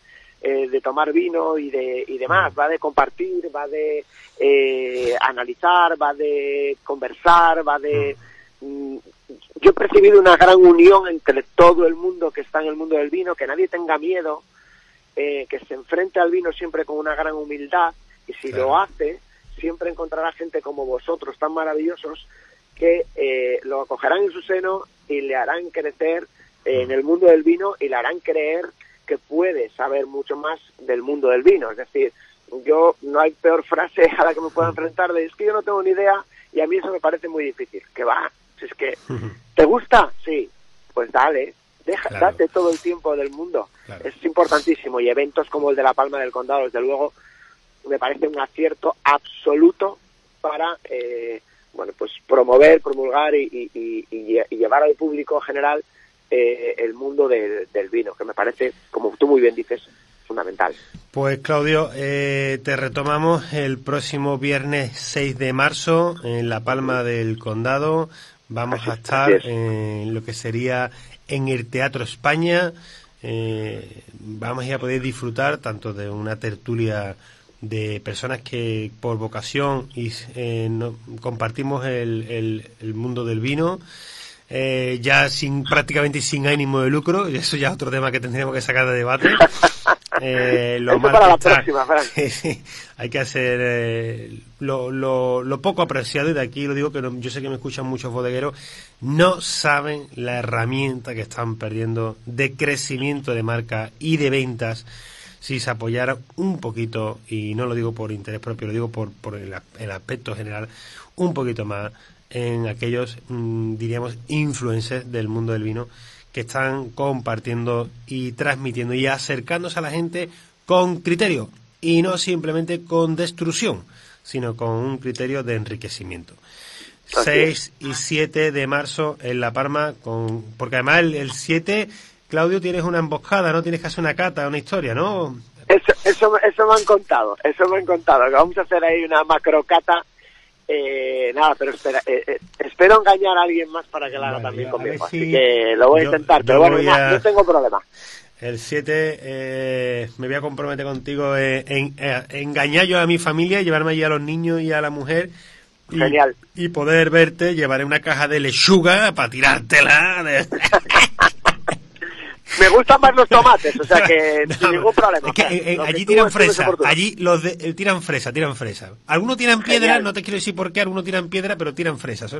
eh, de tomar vino y, de, y demás, va de compartir, va de eh, analizar, va de conversar, va de yo he percibido una gran unión entre todo el mundo que está en el mundo del vino, que nadie tenga miedo, eh, que se enfrente al vino siempre con una gran humildad y si lo hace, siempre encontrará gente como vosotros, tan maravillosos, que eh, lo acogerán en su seno y le harán crecer en el mundo del vino y le harán creer que puede saber mucho más del mundo del vino. Es decir, yo no hay peor frase a la que me pueda enfrentar de es que yo no tengo ni idea y a mí eso me parece muy difícil. Que va, si es que (laughs) te gusta, sí, pues dale, deja, date todo el tiempo del mundo. Es importantísimo y eventos como el de la Palma del Condado, desde luego, me parece un acierto absoluto para eh, bueno pues promover, promulgar y, llevar al público general eh, el mundo del vino, que me parece, como tú muy bien dices, fundamental. Pues Claudio, eh, te retomamos el próximo viernes 6 de marzo en La Palma del Condado. Vamos a estar en lo que sería en el Teatro España. Eh, vamos a poder disfrutar tanto de una tertulia de personas que por vocación y eh, compartimos el, el, mundo del vino eh, ya sin prácticamente sin ánimo de lucro, y (laughs) eso ya es otro tema que tendríamos que sacar de debate. (laughs) Eh, lo para la próxima, (laughs) hay que hacer eh, lo, lo, lo, poco apreciado, y de aquí lo digo que yo sé que me escuchan muchos bodegueros, no saben la herramienta que están perdiendo de crecimiento de marca y de ventas si se apoyara un poquito, y no lo digo por interés propio, lo digo por, por el, el aspecto general, un poquito más en aquellos, mm, diríamos, influencers del mundo del vino que están compartiendo y transmitiendo y acercándose a la gente con criterio y no simplemente con destrucción, sino con un criterio de enriquecimiento. 6 y 7 de marzo en La Parma, con, porque además el, 7, Claudio, tienes una emboscada, ¿no? Tienes que hacer una cata, una historia, ¿no? Eso, eso, eso me han contado, eso me han contado, que vamos a hacer ahí una macrocata eh, nada, pero espera, eh, eh, espero engañar a alguien más para que la haga también conmigo. así que lo voy a intentar, pero bueno, no, tengo problema. El 7 eh, me voy a comprometer contigo en, engañar yo a mi familia, llevarme allí a los niños y a la mujer. Y, Genial. Y poder verte, llevaré una caja de lechuga para tirártela. (laughs) Me gustan más los tomates, o sea que (laughs) sin ningún problema. allí tiran fresa, allí los eh, tiran fresa, tiran fresa. Algunos tiran piedra, no te quiero decir por qué, algunos tiran piedra, pero tiran fresa. (laughs)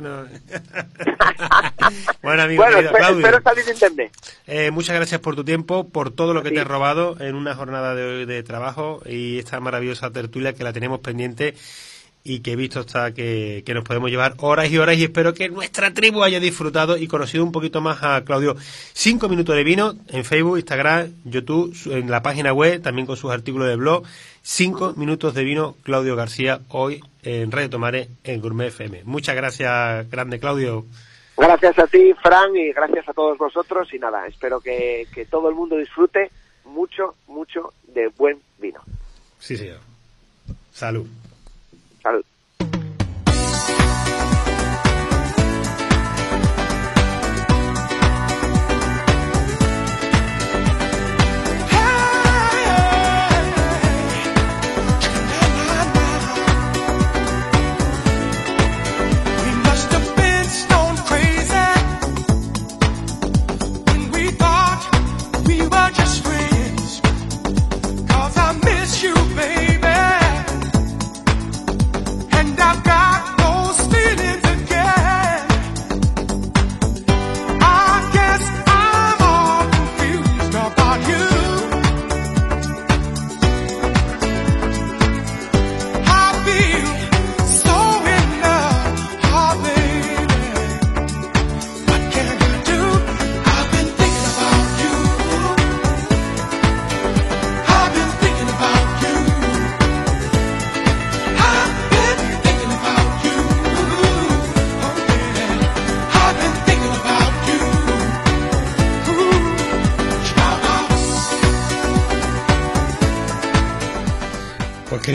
bueno, amigo, Claudio, espero salir eh, muchas gracias por tu tiempo, por todo lo que te he robado en una jornada de, de trabajo y esta maravillosa tertulia que la tenemos pendiente y que he visto hasta que, nos podemos llevar horas y horas y espero que nuestra tribu haya disfrutado y conocido un poquito más a Claudio. Cinco minutos de vino en Facebook, Instagram, YouTube, en la página web, también con sus artículos de blog. Cinco minutos de vino, Claudio García, hoy en Radio Tomare, en Gourmet FM. Muchas gracias, grande Claudio. Gracias a ti, Fran, y gracias a todos vosotros. Y nada, espero que, que todo el mundo disfrute mucho, mucho de buen vino. Sí, señor. Salud.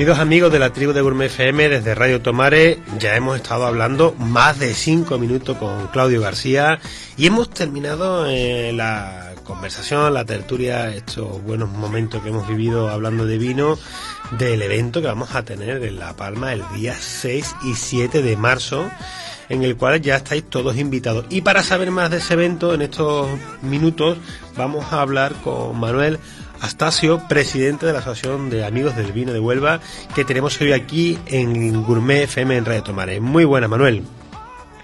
Queridos amigos de la tribu de Gourmet FM, desde Radio Tomare ya hemos estado hablando más de cinco minutos con Claudio García y hemos terminado eh, la conversación, la tertulia, estos buenos momentos que hemos vivido hablando de vino del evento que vamos a tener en La Palma el día 6 y 7 de marzo en el cual ya estáis todos invitados. Y para saber más de ese evento, en estos minutos vamos a hablar con Manuel Astacio, presidente de la Asociación de Amigos del Vino de Huelva, que tenemos hoy aquí en Gourmet FM en Radio Tomare. Muy buena, Manuel.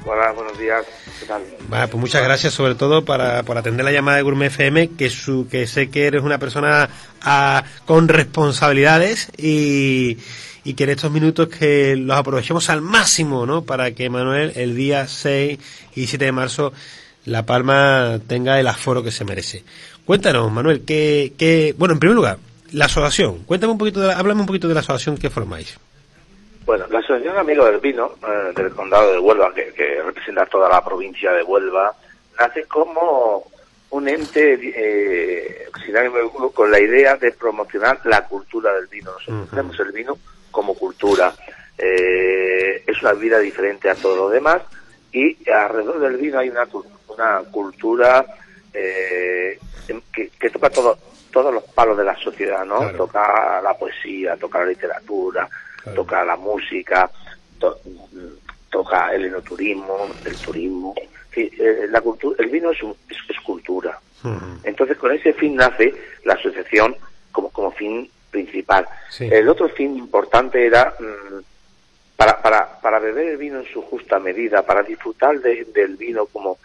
Hola, buenos días. ¿Qué tal? pues muchas gracias sobre todo para, por atender la llamada de Gourmet FM, que, su, que sé que eres una persona ah, con responsabilidades y, y que en estos minutos que los aprovechemos al máximo, ¿no? Para que Manuel el día 6 y 7 de marzo La Palma tenga el aforo que se merece. Cuéntanos, Manuel, que, que bueno, en primer lugar, la asociación. Cuéntame un poquito, de háblame un poquito de la asociación que formáis. Bueno, la Asociación Amigos del Vino eh, del Condado de Huelva, que, que, representa toda la provincia de Huelva, nace como un ente eh, con la idea de promocionar la cultura del vino. Nosotros tenemos el vino como cultura. Eh, es una vida diferente a todo lo demás y alrededor del vino hay una, una cultura eh, que, que, toca todo, todos los palos de la sociedad, ¿no? Toca la poesía, toca la literatura, toca la música, toca el enoturismo, el turismo. Eh, la cultura, el vino es, es, cultura. Entonces, con ese fin nace la asociación como, como fin principal. El otro fin importante era mm, para, para, para beber el vino en su justa medida, para disfrutar del vino como,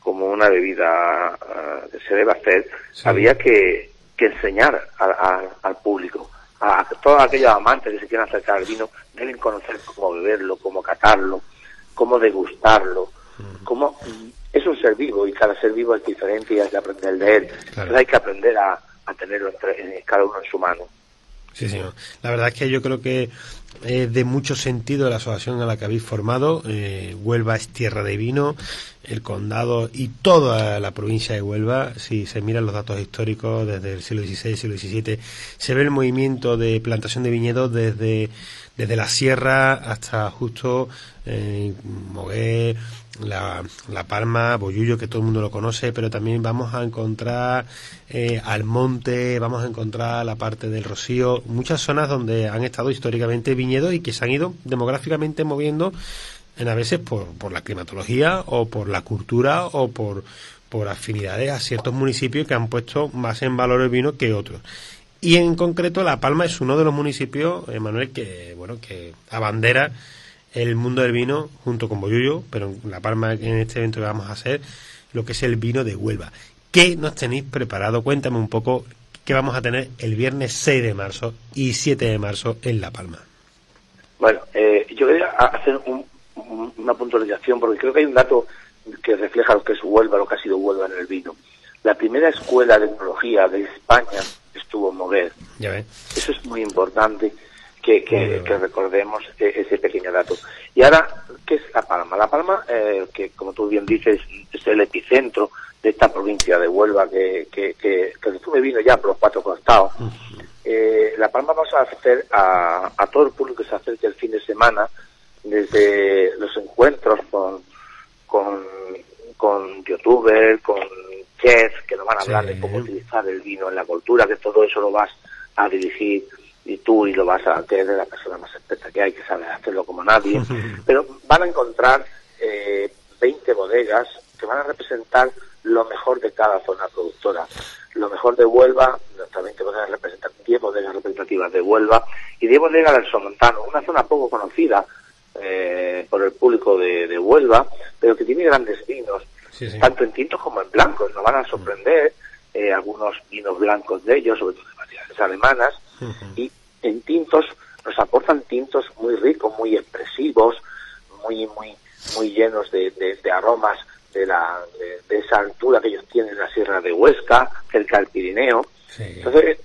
como una bebida uh, que se debe hacer, había que, que enseñar al público a todos aquellos amantes que se quieran acercar al vino deben conocer cómo beberlo, cómo catarlo, cómo degustarlo, cómo es un ser vivo y cada ser vivo es diferente y hay que aprender de él. hay que aprender a, tenerlo entre, cada uno en su mano. Sí, señor. La verdad es que yo creo que es de mucho sentido la asociación a la que habéis formado. Eh, Huelva es tierra de vino, el condado y toda la provincia de Huelva. Si se miran los datos históricos desde el siglo XVI, siglo XVII, se ve el movimiento de plantación de viñedos desde, desde la sierra hasta justo eh, Moguer, la, la, Palma, Boyullo, que todo el mundo lo conoce, pero también vamos a encontrar eh, Almonte, vamos a encontrar la parte del Rocío, muchas zonas donde han estado históricamente viñedos y que se han ido demográficamente moviendo en a veces por, por la climatología o por la cultura o por, por afinidades a ciertos municipios que han puesto más en valor el vino que otros. Y en concreto La Palma es uno de los municipios, Manuel, que bueno que abandera el mundo del vino junto con Boyullo, pero en La Palma en este evento que vamos a hacer lo que es el vino de Huelva. ¿Qué nos tenéis preparado? Cuéntame un poco qué vamos a tener el viernes 6 de marzo y 7 de marzo en La Palma. Bueno, eh, yo quería hacer una puntualización porque creo que hay un dato que refleja lo que es Huelva, lo que ha sido Huelva en el vino. La primera escuela de enología de España estuvo en Moguer. Ya Eso es muy importante que, que, recordemos e, ese pequeño dato. Y ahora, ¿qué es La Palma? La Palma, eh, que como tú bien dices, es el epicentro de esta provincia de Huelva que, que, que, que vino ya por los cuatro costados. eh, la Palma vamos a hacer a, a, todo el público que se acerque el fin de semana, desde los encuentros con, con, con youtubers, con chefs que nos van a hablar de cómo utilizar el vino en la cultura, que todo eso lo vas a dirigir y tú y lo vas a tener la persona más experta que hay, que sabe hacerlo como nadie, (laughs) pero van a encontrar eh, 20 bodegas que van a representar lo mejor de cada zona productora. Lo mejor de Huelva, nuestras 20 bodegas representan 10 bodegas representativas de Huelva y 10 bodegas del Somontano, una zona poco conocida eh, por el público de, de, Huelva, pero que tiene grandes vinos, tanto en tintos como en blancos. Nos van a sorprender eh, algunos vinos blancos de ellos, sobre todo de variedades alemanas, y en tintos nos aportan tintos muy ricos, muy expresivos, muy muy muy llenos de, de, aromas de, la, de, esa altura que ellos tienen en la Sierra de Huesca, cerca del Pirineo. Entonces,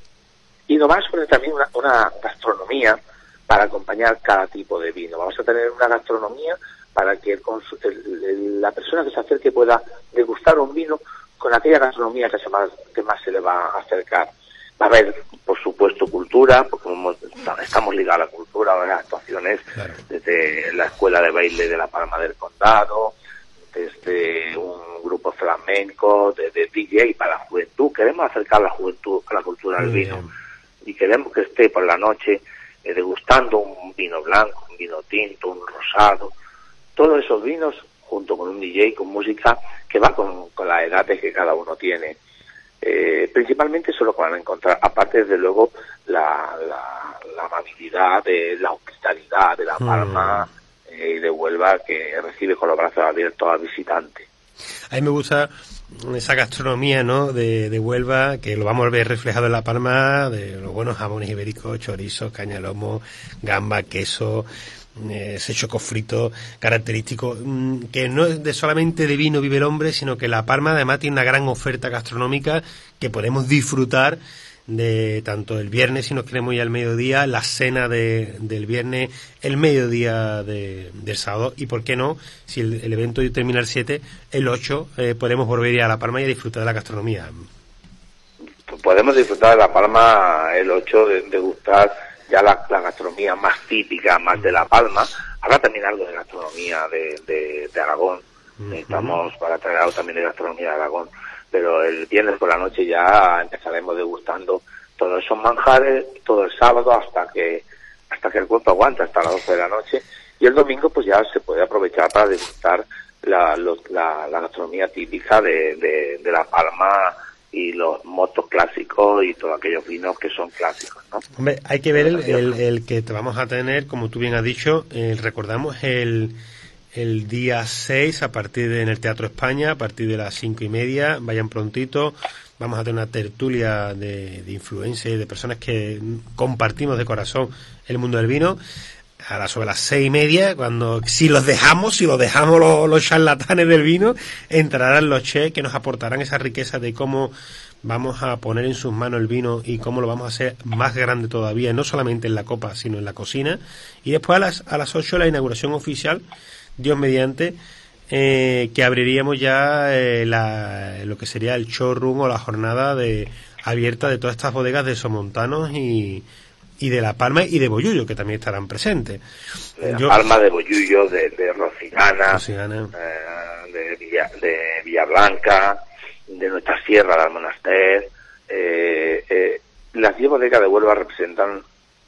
y a poner también una, una, gastronomía para acompañar cada tipo de vino. Vamos a tener una gastronomía para que el, la persona que se acerque pueda degustar un vino con aquella gastronomía que, se más, que más se le va a acercar. Va a haber, por supuesto, cultura, porque estamos ligados a la cultura, ahora actuaciones desde la Escuela de Baile de la Palma del Condado, desde un grupo flamenco, desde DJ para la juventud. Queremos acercar la juventud a la cultura del vino y queremos que esté por la noche eh, degustando un vino blanco, un vino tinto, un rosado, todos esos vinos junto con un DJ, con música que va con, con las edades que cada uno tiene. Eh, principalmente eso es lo que van a encontrar, aparte desde luego la, la, amabilidad, de, la hospitalidad de La Palma, mm. y de Huelva que recibe con los brazos abiertos al visitante. A mí me gusta esa gastronomía ¿no? de, de, Huelva, que lo vamos a ver reflejado en La Palma, de los buenos jamones ibéricos, chorizo, cañalomo, gamba, queso, eh, ese choco frito característico, mm, que no es de solamente de vino vive el hombre, sino que La Palma además tiene una gran oferta gastronómica que podemos disfrutar de tanto el viernes, si nos queremos ir al mediodía, la cena de, del viernes, el mediodía de, del sábado, y por qué no, si el, evento termina el 7, el 8 eh, podemos volver a La Palma y disfrutar de la gastronomía. Podemos disfrutar de La Palma el 8, de, de gustar ya la, gastronomía más típica, más de La Palma. Habrá también algo de gastronomía de, de, Aragón. Estamos para traer algo también de gastronomía de Aragón pero el viernes por la noche ya empezaremos degustando todos esos manjares todo el sábado hasta que hasta que el cuerpo aguanta hasta las 12 de la noche y el domingo pues ya se puede aprovechar para degustar la, la, gastronomía típica de, de, La Palma y los motos clásicos y todos aquellos vinos que son clásicos, ¿no? Hombre, hay que ver el, el, que te vamos a tener, como tú bien has dicho, eh, recordamos el el día 6 a partir de en el Teatro España, a partir de las cinco y media. Vayan prontito. Vamos a tener una tertulia de, de influencers, de personas que compartimos de corazón el mundo del vino. A las sobre las seis y media, cuando si los dejamos, si los dejamos los, charlatanes del vino, entrarán los chefs que nos aportarán esa riqueza de cómo vamos a poner en sus manos el vino y cómo lo vamos a hacer más grande todavía, no solamente en la copa, sino en la cocina. Y después a las, a las 8 la inauguración oficial Dios mediante, eh, que abriríamos ya eh, lo que sería el showroom o la jornada de abierta de todas estas bodegas de Somontanos y, y de La Palma y de Boyullo, que también estarán presentes. De La Palma, de Boyullo, de, de Rocinana, eh, de, Villa, de Villablanca, de nuestra sierra, del Monaster. las diez bodegas de Huelva representan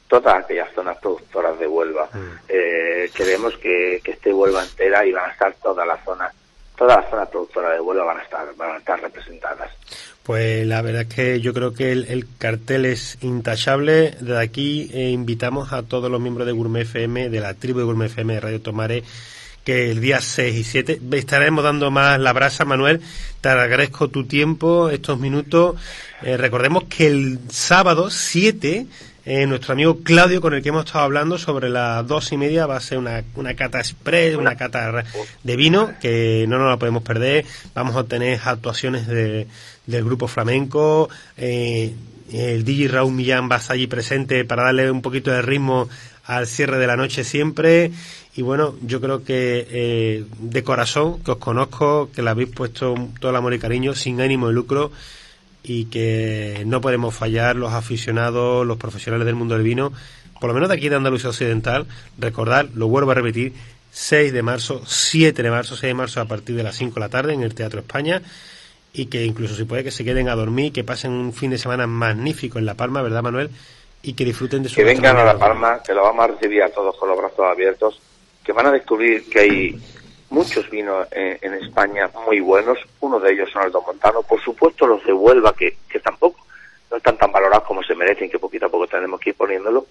todas aquellas zonas productoras de Huelva. Mm. Eh, queremos que, que esté Huelva entera y van a estar todas las zonas, todas las zonas productoras de Huelva van a estar, van a estar representadas. Pues la verdad es que yo creo que el, cartel es intachable. Desde aquí eh, invitamos a todos los miembros de Gourmet FM, de la tribu de Gourmet FM de Radio Tomare, que el día 6 y 7 estaremos dando más la brasa, Manuel. Te agradezco tu tiempo, estos minutos. Eh, recordemos que el sábado 7 eh, nuestro amigo Claudio, con el que hemos estado hablando sobre las dos y media, va a ser una, una cata express, una cata de vino, que no nos la podemos perder. Vamos a tener actuaciones de, del grupo flamenco. Eh, el DJ Raúl Millán va a estar allí presente para darle un poquito de ritmo al cierre de la noche siempre. Y bueno, yo creo que eh, de corazón, que os conozco, que le habéis puesto todo el amor y cariño, sin ánimo de lucro y que no podemos fallar los aficionados, los profesionales del mundo del vino, por lo menos de aquí de Andalucía Occidental, recordar, lo vuelvo a repetir, 6 de marzo, 7 de marzo, 6 de marzo a partir de las 5 de la tarde en el Teatro España y que incluso si puede que se queden a dormir, que pasen un fin de semana magnífico en La Palma, ¿verdad Manuel? Y que disfruten de su Que vengan a La Palma, que lo vamos a recibir a todos con los brazos abiertos, que van a descubrir que hay muchos vinos en, España muy buenos, uno de ellos son el Montano, por supuesto los de Huelva, que, que tampoco no están tan valorados como se merecen, que poquito a poco tenemos que ir poniéndolo,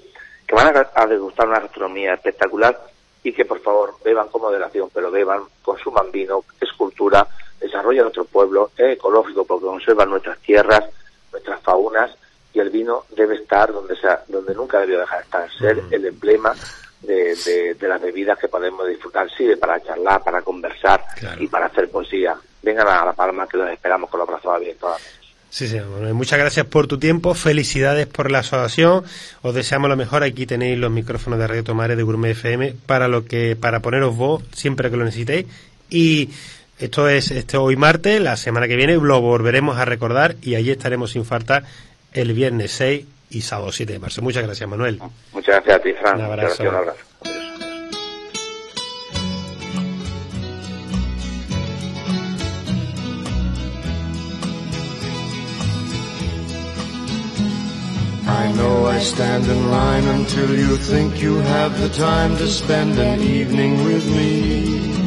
que van a, degustar una gastronomía espectacular y que por favor beban con moderación, pero beban, consuman vino, es cultura, desarrollan nuestro pueblo, es ecológico porque conservan nuestras tierras, nuestras faunas y el vino debe estar donde sea, donde nunca debió dejar de estar, ser el emblema de, de, las bebidas que podemos disfrutar, sí, para charlar, para conversar y para hacer poesía. Vengan a La Palma que los esperamos con los brazos abiertos. Sí, sí, muchas gracias por tu tiempo, felicidades por la asociación, os deseamos lo mejor, aquí tenéis los micrófonos de Radio Tomare de Gourmet FM para lo que para poneros vos siempre que lo necesitéis y esto es este hoy martes, la semana que viene lo volveremos a recordar y allí estaremos sin falta el viernes 6 y sábado 7 de marzo. Muchas gracias, Manuel. Muchas gracias a ti, Fran. Un abrazo. un abrazo. I know I stand in line until you think you have the time to spend an evening with me.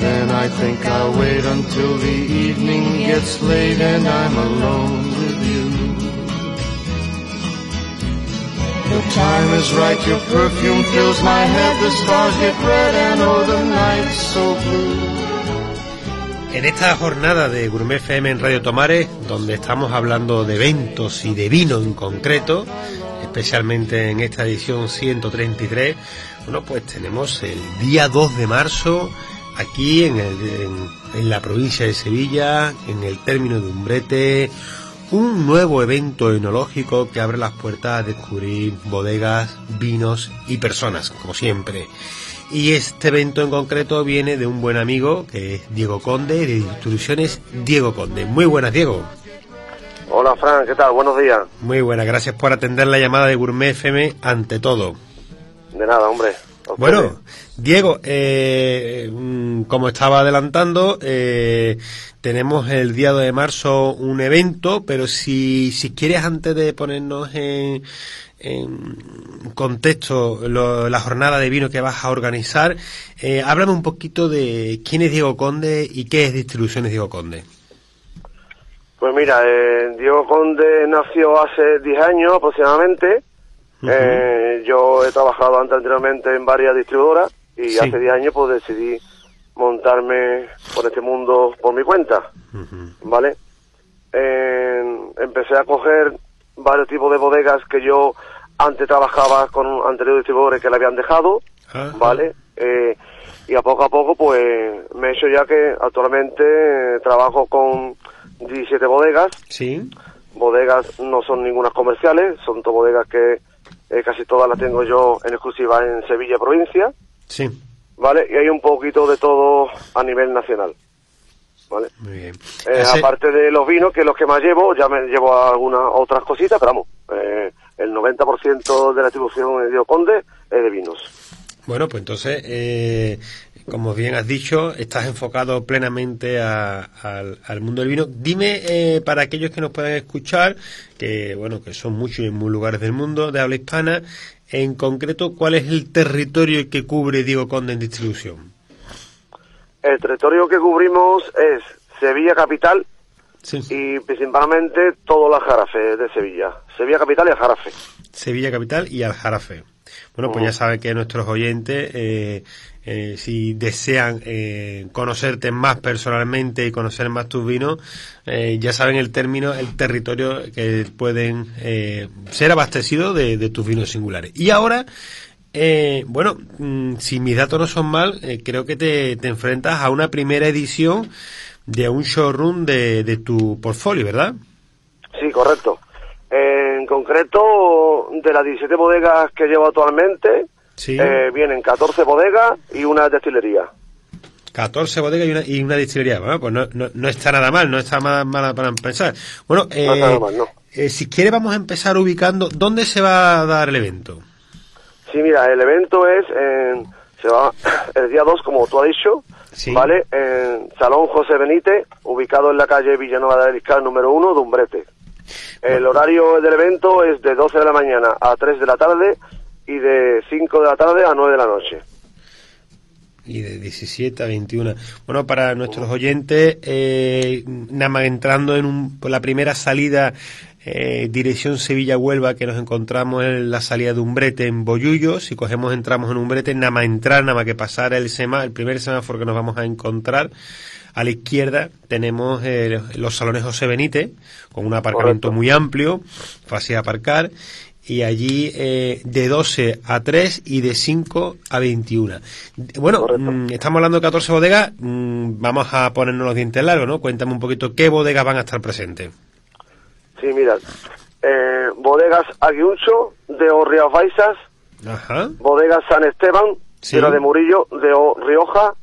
Then I think I'll wait until the evening gets late and I'm alone with you. The time is right, your perfume fills my head, the stars get red and oh the night's so blue. En esta jornada de Gourmet FM en Radio Tomares, donde estamos hablando de eventos y de vino en concreto, especialmente en esta edición 133, bueno, pues tenemos el día 2 de marzo aquí en, el, en, en la provincia de Sevilla, en el término de Umbrete, un nuevo evento enológico que abre las puertas a descubrir bodegas, vinos y personas, como siempre. Y este evento en concreto viene de un buen amigo, que es Diego Conde, de Distribuciones Diego Conde. Muy buenas, Diego. Hola, Fran, ¿qué tal? Buenos días. Muy buenas, gracias por atender la llamada de Gourmet FM ante todo. De nada, hombre. Bueno, Diego, eh, mm, como estaba adelantando, eh, tenemos el día de marzo un evento, pero si, si quieres antes de ponernos en, en contexto lo, la jornada de vino que vas a organizar, eh, háblame un poquito de quién es Diego Conde y qué es Distribuciones Diego Conde. Pues mira, eh, Diego Conde nació hace 10 años aproximadamente. Uh -huh. eh, yo he trabajado antes anteriormente en varias distribuidoras y sí. hace 10 años pues decidí montarme por este mundo por mi cuenta, uh -huh. ¿vale? empecé a coger varios tipos de bodegas que yo antes trabajaba con anteriores distribuidores que le habían dejado, uh -huh. ¿vale? Eh, y a poco a poco pues me he hecho ya que actualmente trabajo con 17 bodegas. Sí. Bodegas no son ninguna comerciales, son todas bodegas que eh, casi todas las tengo yo en exclusiva en Sevilla provincia. Sí. ¿Vale? Y hay un poquito de todo a nivel nacional. ¿Vale? Muy bien. Eh, Ese... Aparte de los vinos, que los que más llevo, ya me llevo algunas otras cositas, pero vamos, eh, el 90% de la distribución de Conde es de vinos. Bueno, pues entonces, eh, como bien has dicho, estás enfocado plenamente a, a, al mundo del vino. Dime, eh, para aquellos que nos puedan escuchar, que bueno, que son muchos en muchos lugares del mundo de habla hispana, en concreto, ¿cuál es el territorio que cubre Diego Conde en distribución? El territorio que cubrimos es Sevilla Capital sí. y principalmente todo el Aljarafe de Sevilla. Sevilla Capital y Aljarafe. Sevilla Capital y Aljarafe. Bueno, pues ya saben que nuestros oyentes, eh, eh, si desean eh, conocerte más personalmente y conocer más tus vinos, eh, ya saben el término, el territorio que pueden eh, ser abastecidos de, de, tus vinos singulares. Y ahora, eh, bueno, mmm, si mis datos no son mal, creo que te, te, enfrentas a una primera edición de un showroom de, de tu portfolio, ¿verdad? Sí, correcto. En concreto, de las 17 bodegas que llevo actualmente, sí. eh, vienen 14 bodegas y una destilería. 14 bodegas y una, y una destilería. Bueno, pues no, no, no, está nada mal, no está mal, mal para pensar. Bueno, eh, no nada mal, eh, si quiere vamos a empezar ubicando, ¿dónde se va a dar el evento? Sí, mira, el evento es, en, se va (coughs) el día 2, como tú has dicho, sí. ¿vale? En Salón José Benítez, ubicado en la calle Villanueva de Liscal, número 1, de Umbrete. El horario del evento es de 12 de la mañana a 3 de la tarde y de 5 de la tarde a 9 de la noche. Y de 17 a 21. Bueno, para nuestros oyentes, eh, nada más entrando en un, la primera salida, eh, dirección Sevilla-Huelva, que nos encontramos en la salida de Umbrete en Boyullo. Si cogemos, entramos en Umbrete, nada más entrar, nada más que pasar el, sema, el primer semáforo que nos vamos a encontrar a la izquierda tenemos eh, los salones José Benítez, con un aparcamiento Correcto. muy amplio, fácil de aparcar. y allí eh, de 12 a 3 y de 5 a 21. Bueno, mm, estamos hablando de 14 bodegas, mm, vamos a ponernos los dientes largos, ¿no? Cuéntame un poquito qué bodegas van a estar presentes. Sí, mira, eh, bodegas Aguiuncho de O Rías Baixas, bodegas San Esteban de la de Murillo de O Rioja,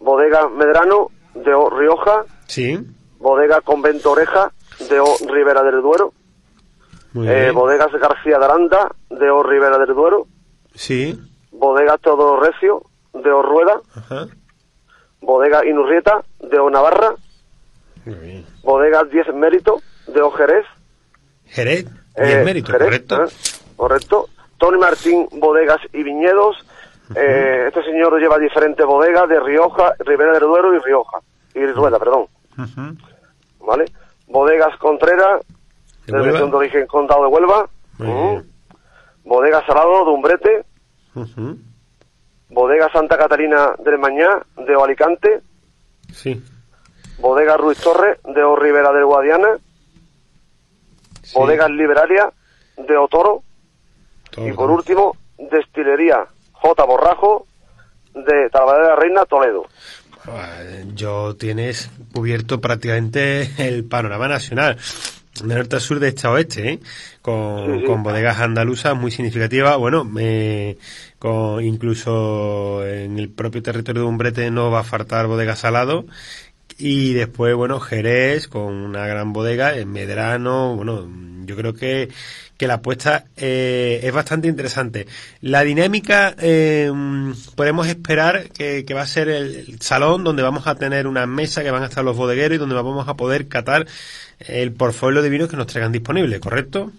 bodega Medrano de O Rioja, sí. bodega Convento Oreja de O Ribera del Duero, eh, bodegas García de Aranda de O Ribera del Duero, sí. bodegas Todo Recio de O Rueda, bodega Inurrieta de O Navarra, bodegas 10 Mérito de O Jerez, Jerez, 10 eh, Mérito, correcto. ¿eh? correcto. Tony Martín Bodegas y Viñedos. Eh, este señor lleva diferentes bodegas de Rioja, Ribera del Duero y Rioja. Y Rueda, perdón. ¿Vale? Bodegas Contreras, de de origen Condado de Huelva. Bodega Salado de Umbrete. Bodega Santa Catalina del Mañá, de O Alicante. Sí. Bodega Ruiz Torres, de O Ribera del Guadiana. Bodegas Liberaria, de Otoro. Y por último, Destilería J. Borrajo de Talavera de la Reina, Toledo. Yo tienes cubierto prácticamente el panorama nacional de norte a sur, de este a oeste, ¿eh? con, bodegas andaluzas muy significativas. Bueno, con, incluso en el propio territorio de Umbrete no va a faltar bodegas salado. Y después, bueno, Jerez con una gran bodega, en Medrano, bueno, yo creo que, que la apuesta eh, es bastante interesante. La dinámica, eh, podemos esperar que, va a ser el, salón donde vamos a tener una mesa que van a estar los bodegueros y donde vamos a poder catar el portfolio de vinos que nos traigan disponible, ¿correcto?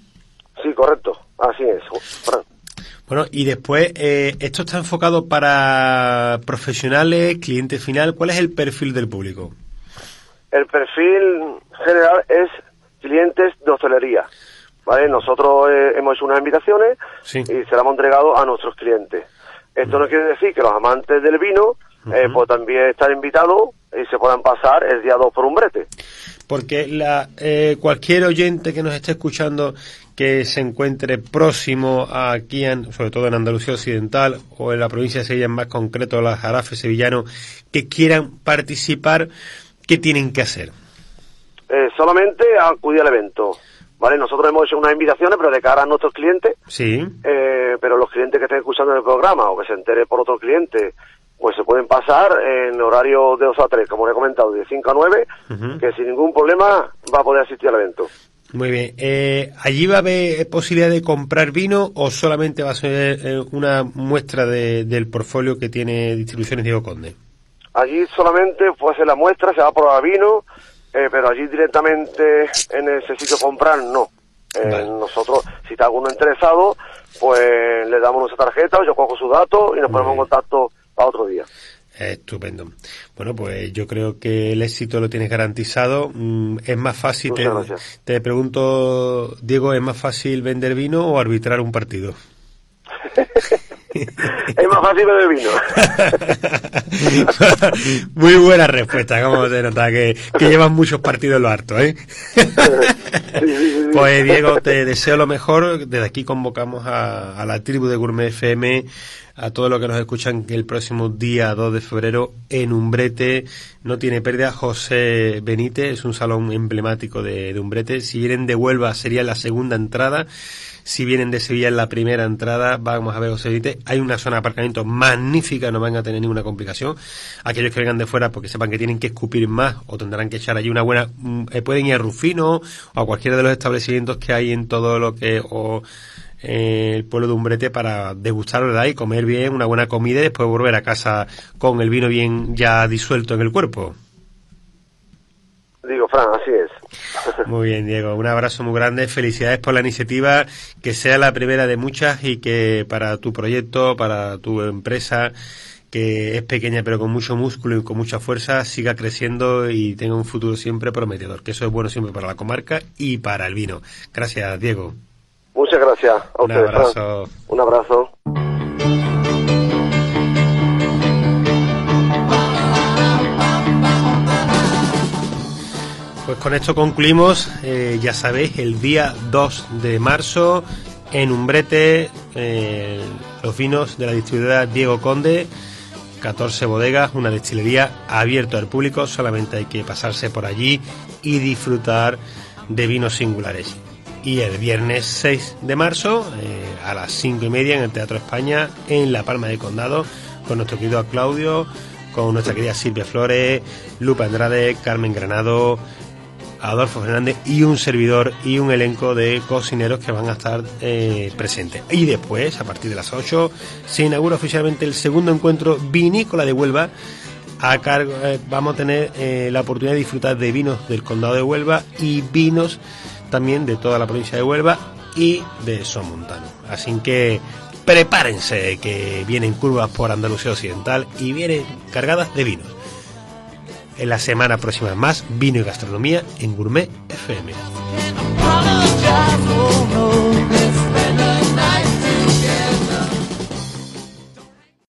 Sí, correcto, así es. Bueno, y después, eh, ¿esto está enfocado para profesionales, cliente final? ¿Cuál es el perfil del público? El perfil general es clientes de hostelería. ¿Vale? Nosotros eh, hemos hecho unas invitaciones y se las hemos entregado a nuestros clientes. Esto no quiere decir que los amantes del vino eh, pues también están invitados y se puedan pasar el día 2 por un brete. Porque la, eh, cualquier oyente que nos esté escuchando que se encuentre próximo aquí, sobre todo en Andalucía Occidental o en la provincia de Sevilla, en más concreto las Jarafes sevillanos, que quieran participar, ¿qué tienen que hacer? solamente acudir al evento. ¿Vale? Nosotros hemos hecho unas invitaciones, pero de cara a nuestros clientes. Sí. Eh, pero los clientes que estén escuchando el programa o que se entere por otro cliente, pues se pueden pasar en horario de 2 a 3, como he comentado, de 5 a 9, que sin ningún problema va a poder asistir al evento. Muy bien. Eh, ¿Allí va a haber posibilidad de comprar vino o solamente va a ser eh, una muestra del portfolio que tiene Distribuciones Diego Conde? Allí solamente puede ser la muestra, se va a probar vino, eh, pero allí directamente en ese sitio comprar no. Eh, nosotros, si está alguno interesado, pues le damos nuestra tarjeta, yo cojo su dato y nos ponemos en contacto para otro día. Estupendo. Bueno, pues yo creo que el éxito lo tienes garantizado. Mm, es más fácil, te, te, pregunto, Diego, ¿es más fácil vender vino o arbitrar un partido? (laughs) es más fácil beber vino. (laughs) Muy buena respuesta, como se nota que, que llevan muchos partidos en lo harto, ¿eh? pues Diego, te deseo lo mejor. Desde aquí convocamos a, la tribu de Gourmet FM, a todos los que nos escuchan el próximo día 2 de febrero en Umbrete. No tiene pérdida. José Benítez es un salón emblemático de, de Umbrete. Si vienen de Huelva sería la segunda entrada. Si vienen de Sevilla en la primera entrada, vamos a ver José Hay una zona de aparcamiento magnífica, no van a tener ninguna complicación. Aquellos que vengan de fuera porque sepan que tienen que escupir más o tendrán que echar allí una buena... Mm, eh, pueden ir a Rufino o a cualquiera de los establecimientos que hay en todo lo que... O, eh, el pueblo de Umbrete para degustar, ¿verdad? Y comer bien, una buena comida y después volver a casa con el vino bien ya disuelto en el cuerpo. Digo, Fran, así es. (laughs) Muy bien, Diego. Un abrazo muy grande. Felicidades por la iniciativa. Que sea la primera de muchas y que para tu proyecto, para tu empresa, que es pequeña pero con mucho músculo y con mucha fuerza, siga creciendo y tenga un futuro siempre prometedor. Que eso es bueno siempre para la comarca y para el vino. Gracias, Diego. Muchas gracias. A un abrazo. Un abrazo. Pues con esto concluimos, eh, ya sabéis, el día 2 de marzo en Umbrete, eh, los vinos de la distribuidora Diego Conde, 14 bodegas, una destilería abierto al público, solamente hay que pasarse por allí y disfrutar de vinos singulares. Y el viernes 6 de marzo, eh, a las 5 y media, en el Teatro España, en La Palma de Condado, con nuestro querido Claudio, con nuestra querida Silvia Flores, Lupa Andrade, Carmen Granado, Adolfo Fernández y un servidor y un elenco de cocineros que van a estar eh, presentes. Y después, a partir de las 8, se inaugura oficialmente el segundo encuentro vinícola de Huelva. A cargo, eh, vamos a tener eh, la oportunidad de disfrutar de vinos del condado de Huelva y vinos también de toda la provincia de Huelva y de Somontano. Así que prepárense que vienen curvas por Andalucía Occidental y vienen cargadas de vinos. En la semana próxima más vino y gastronomía en Gourmet FM.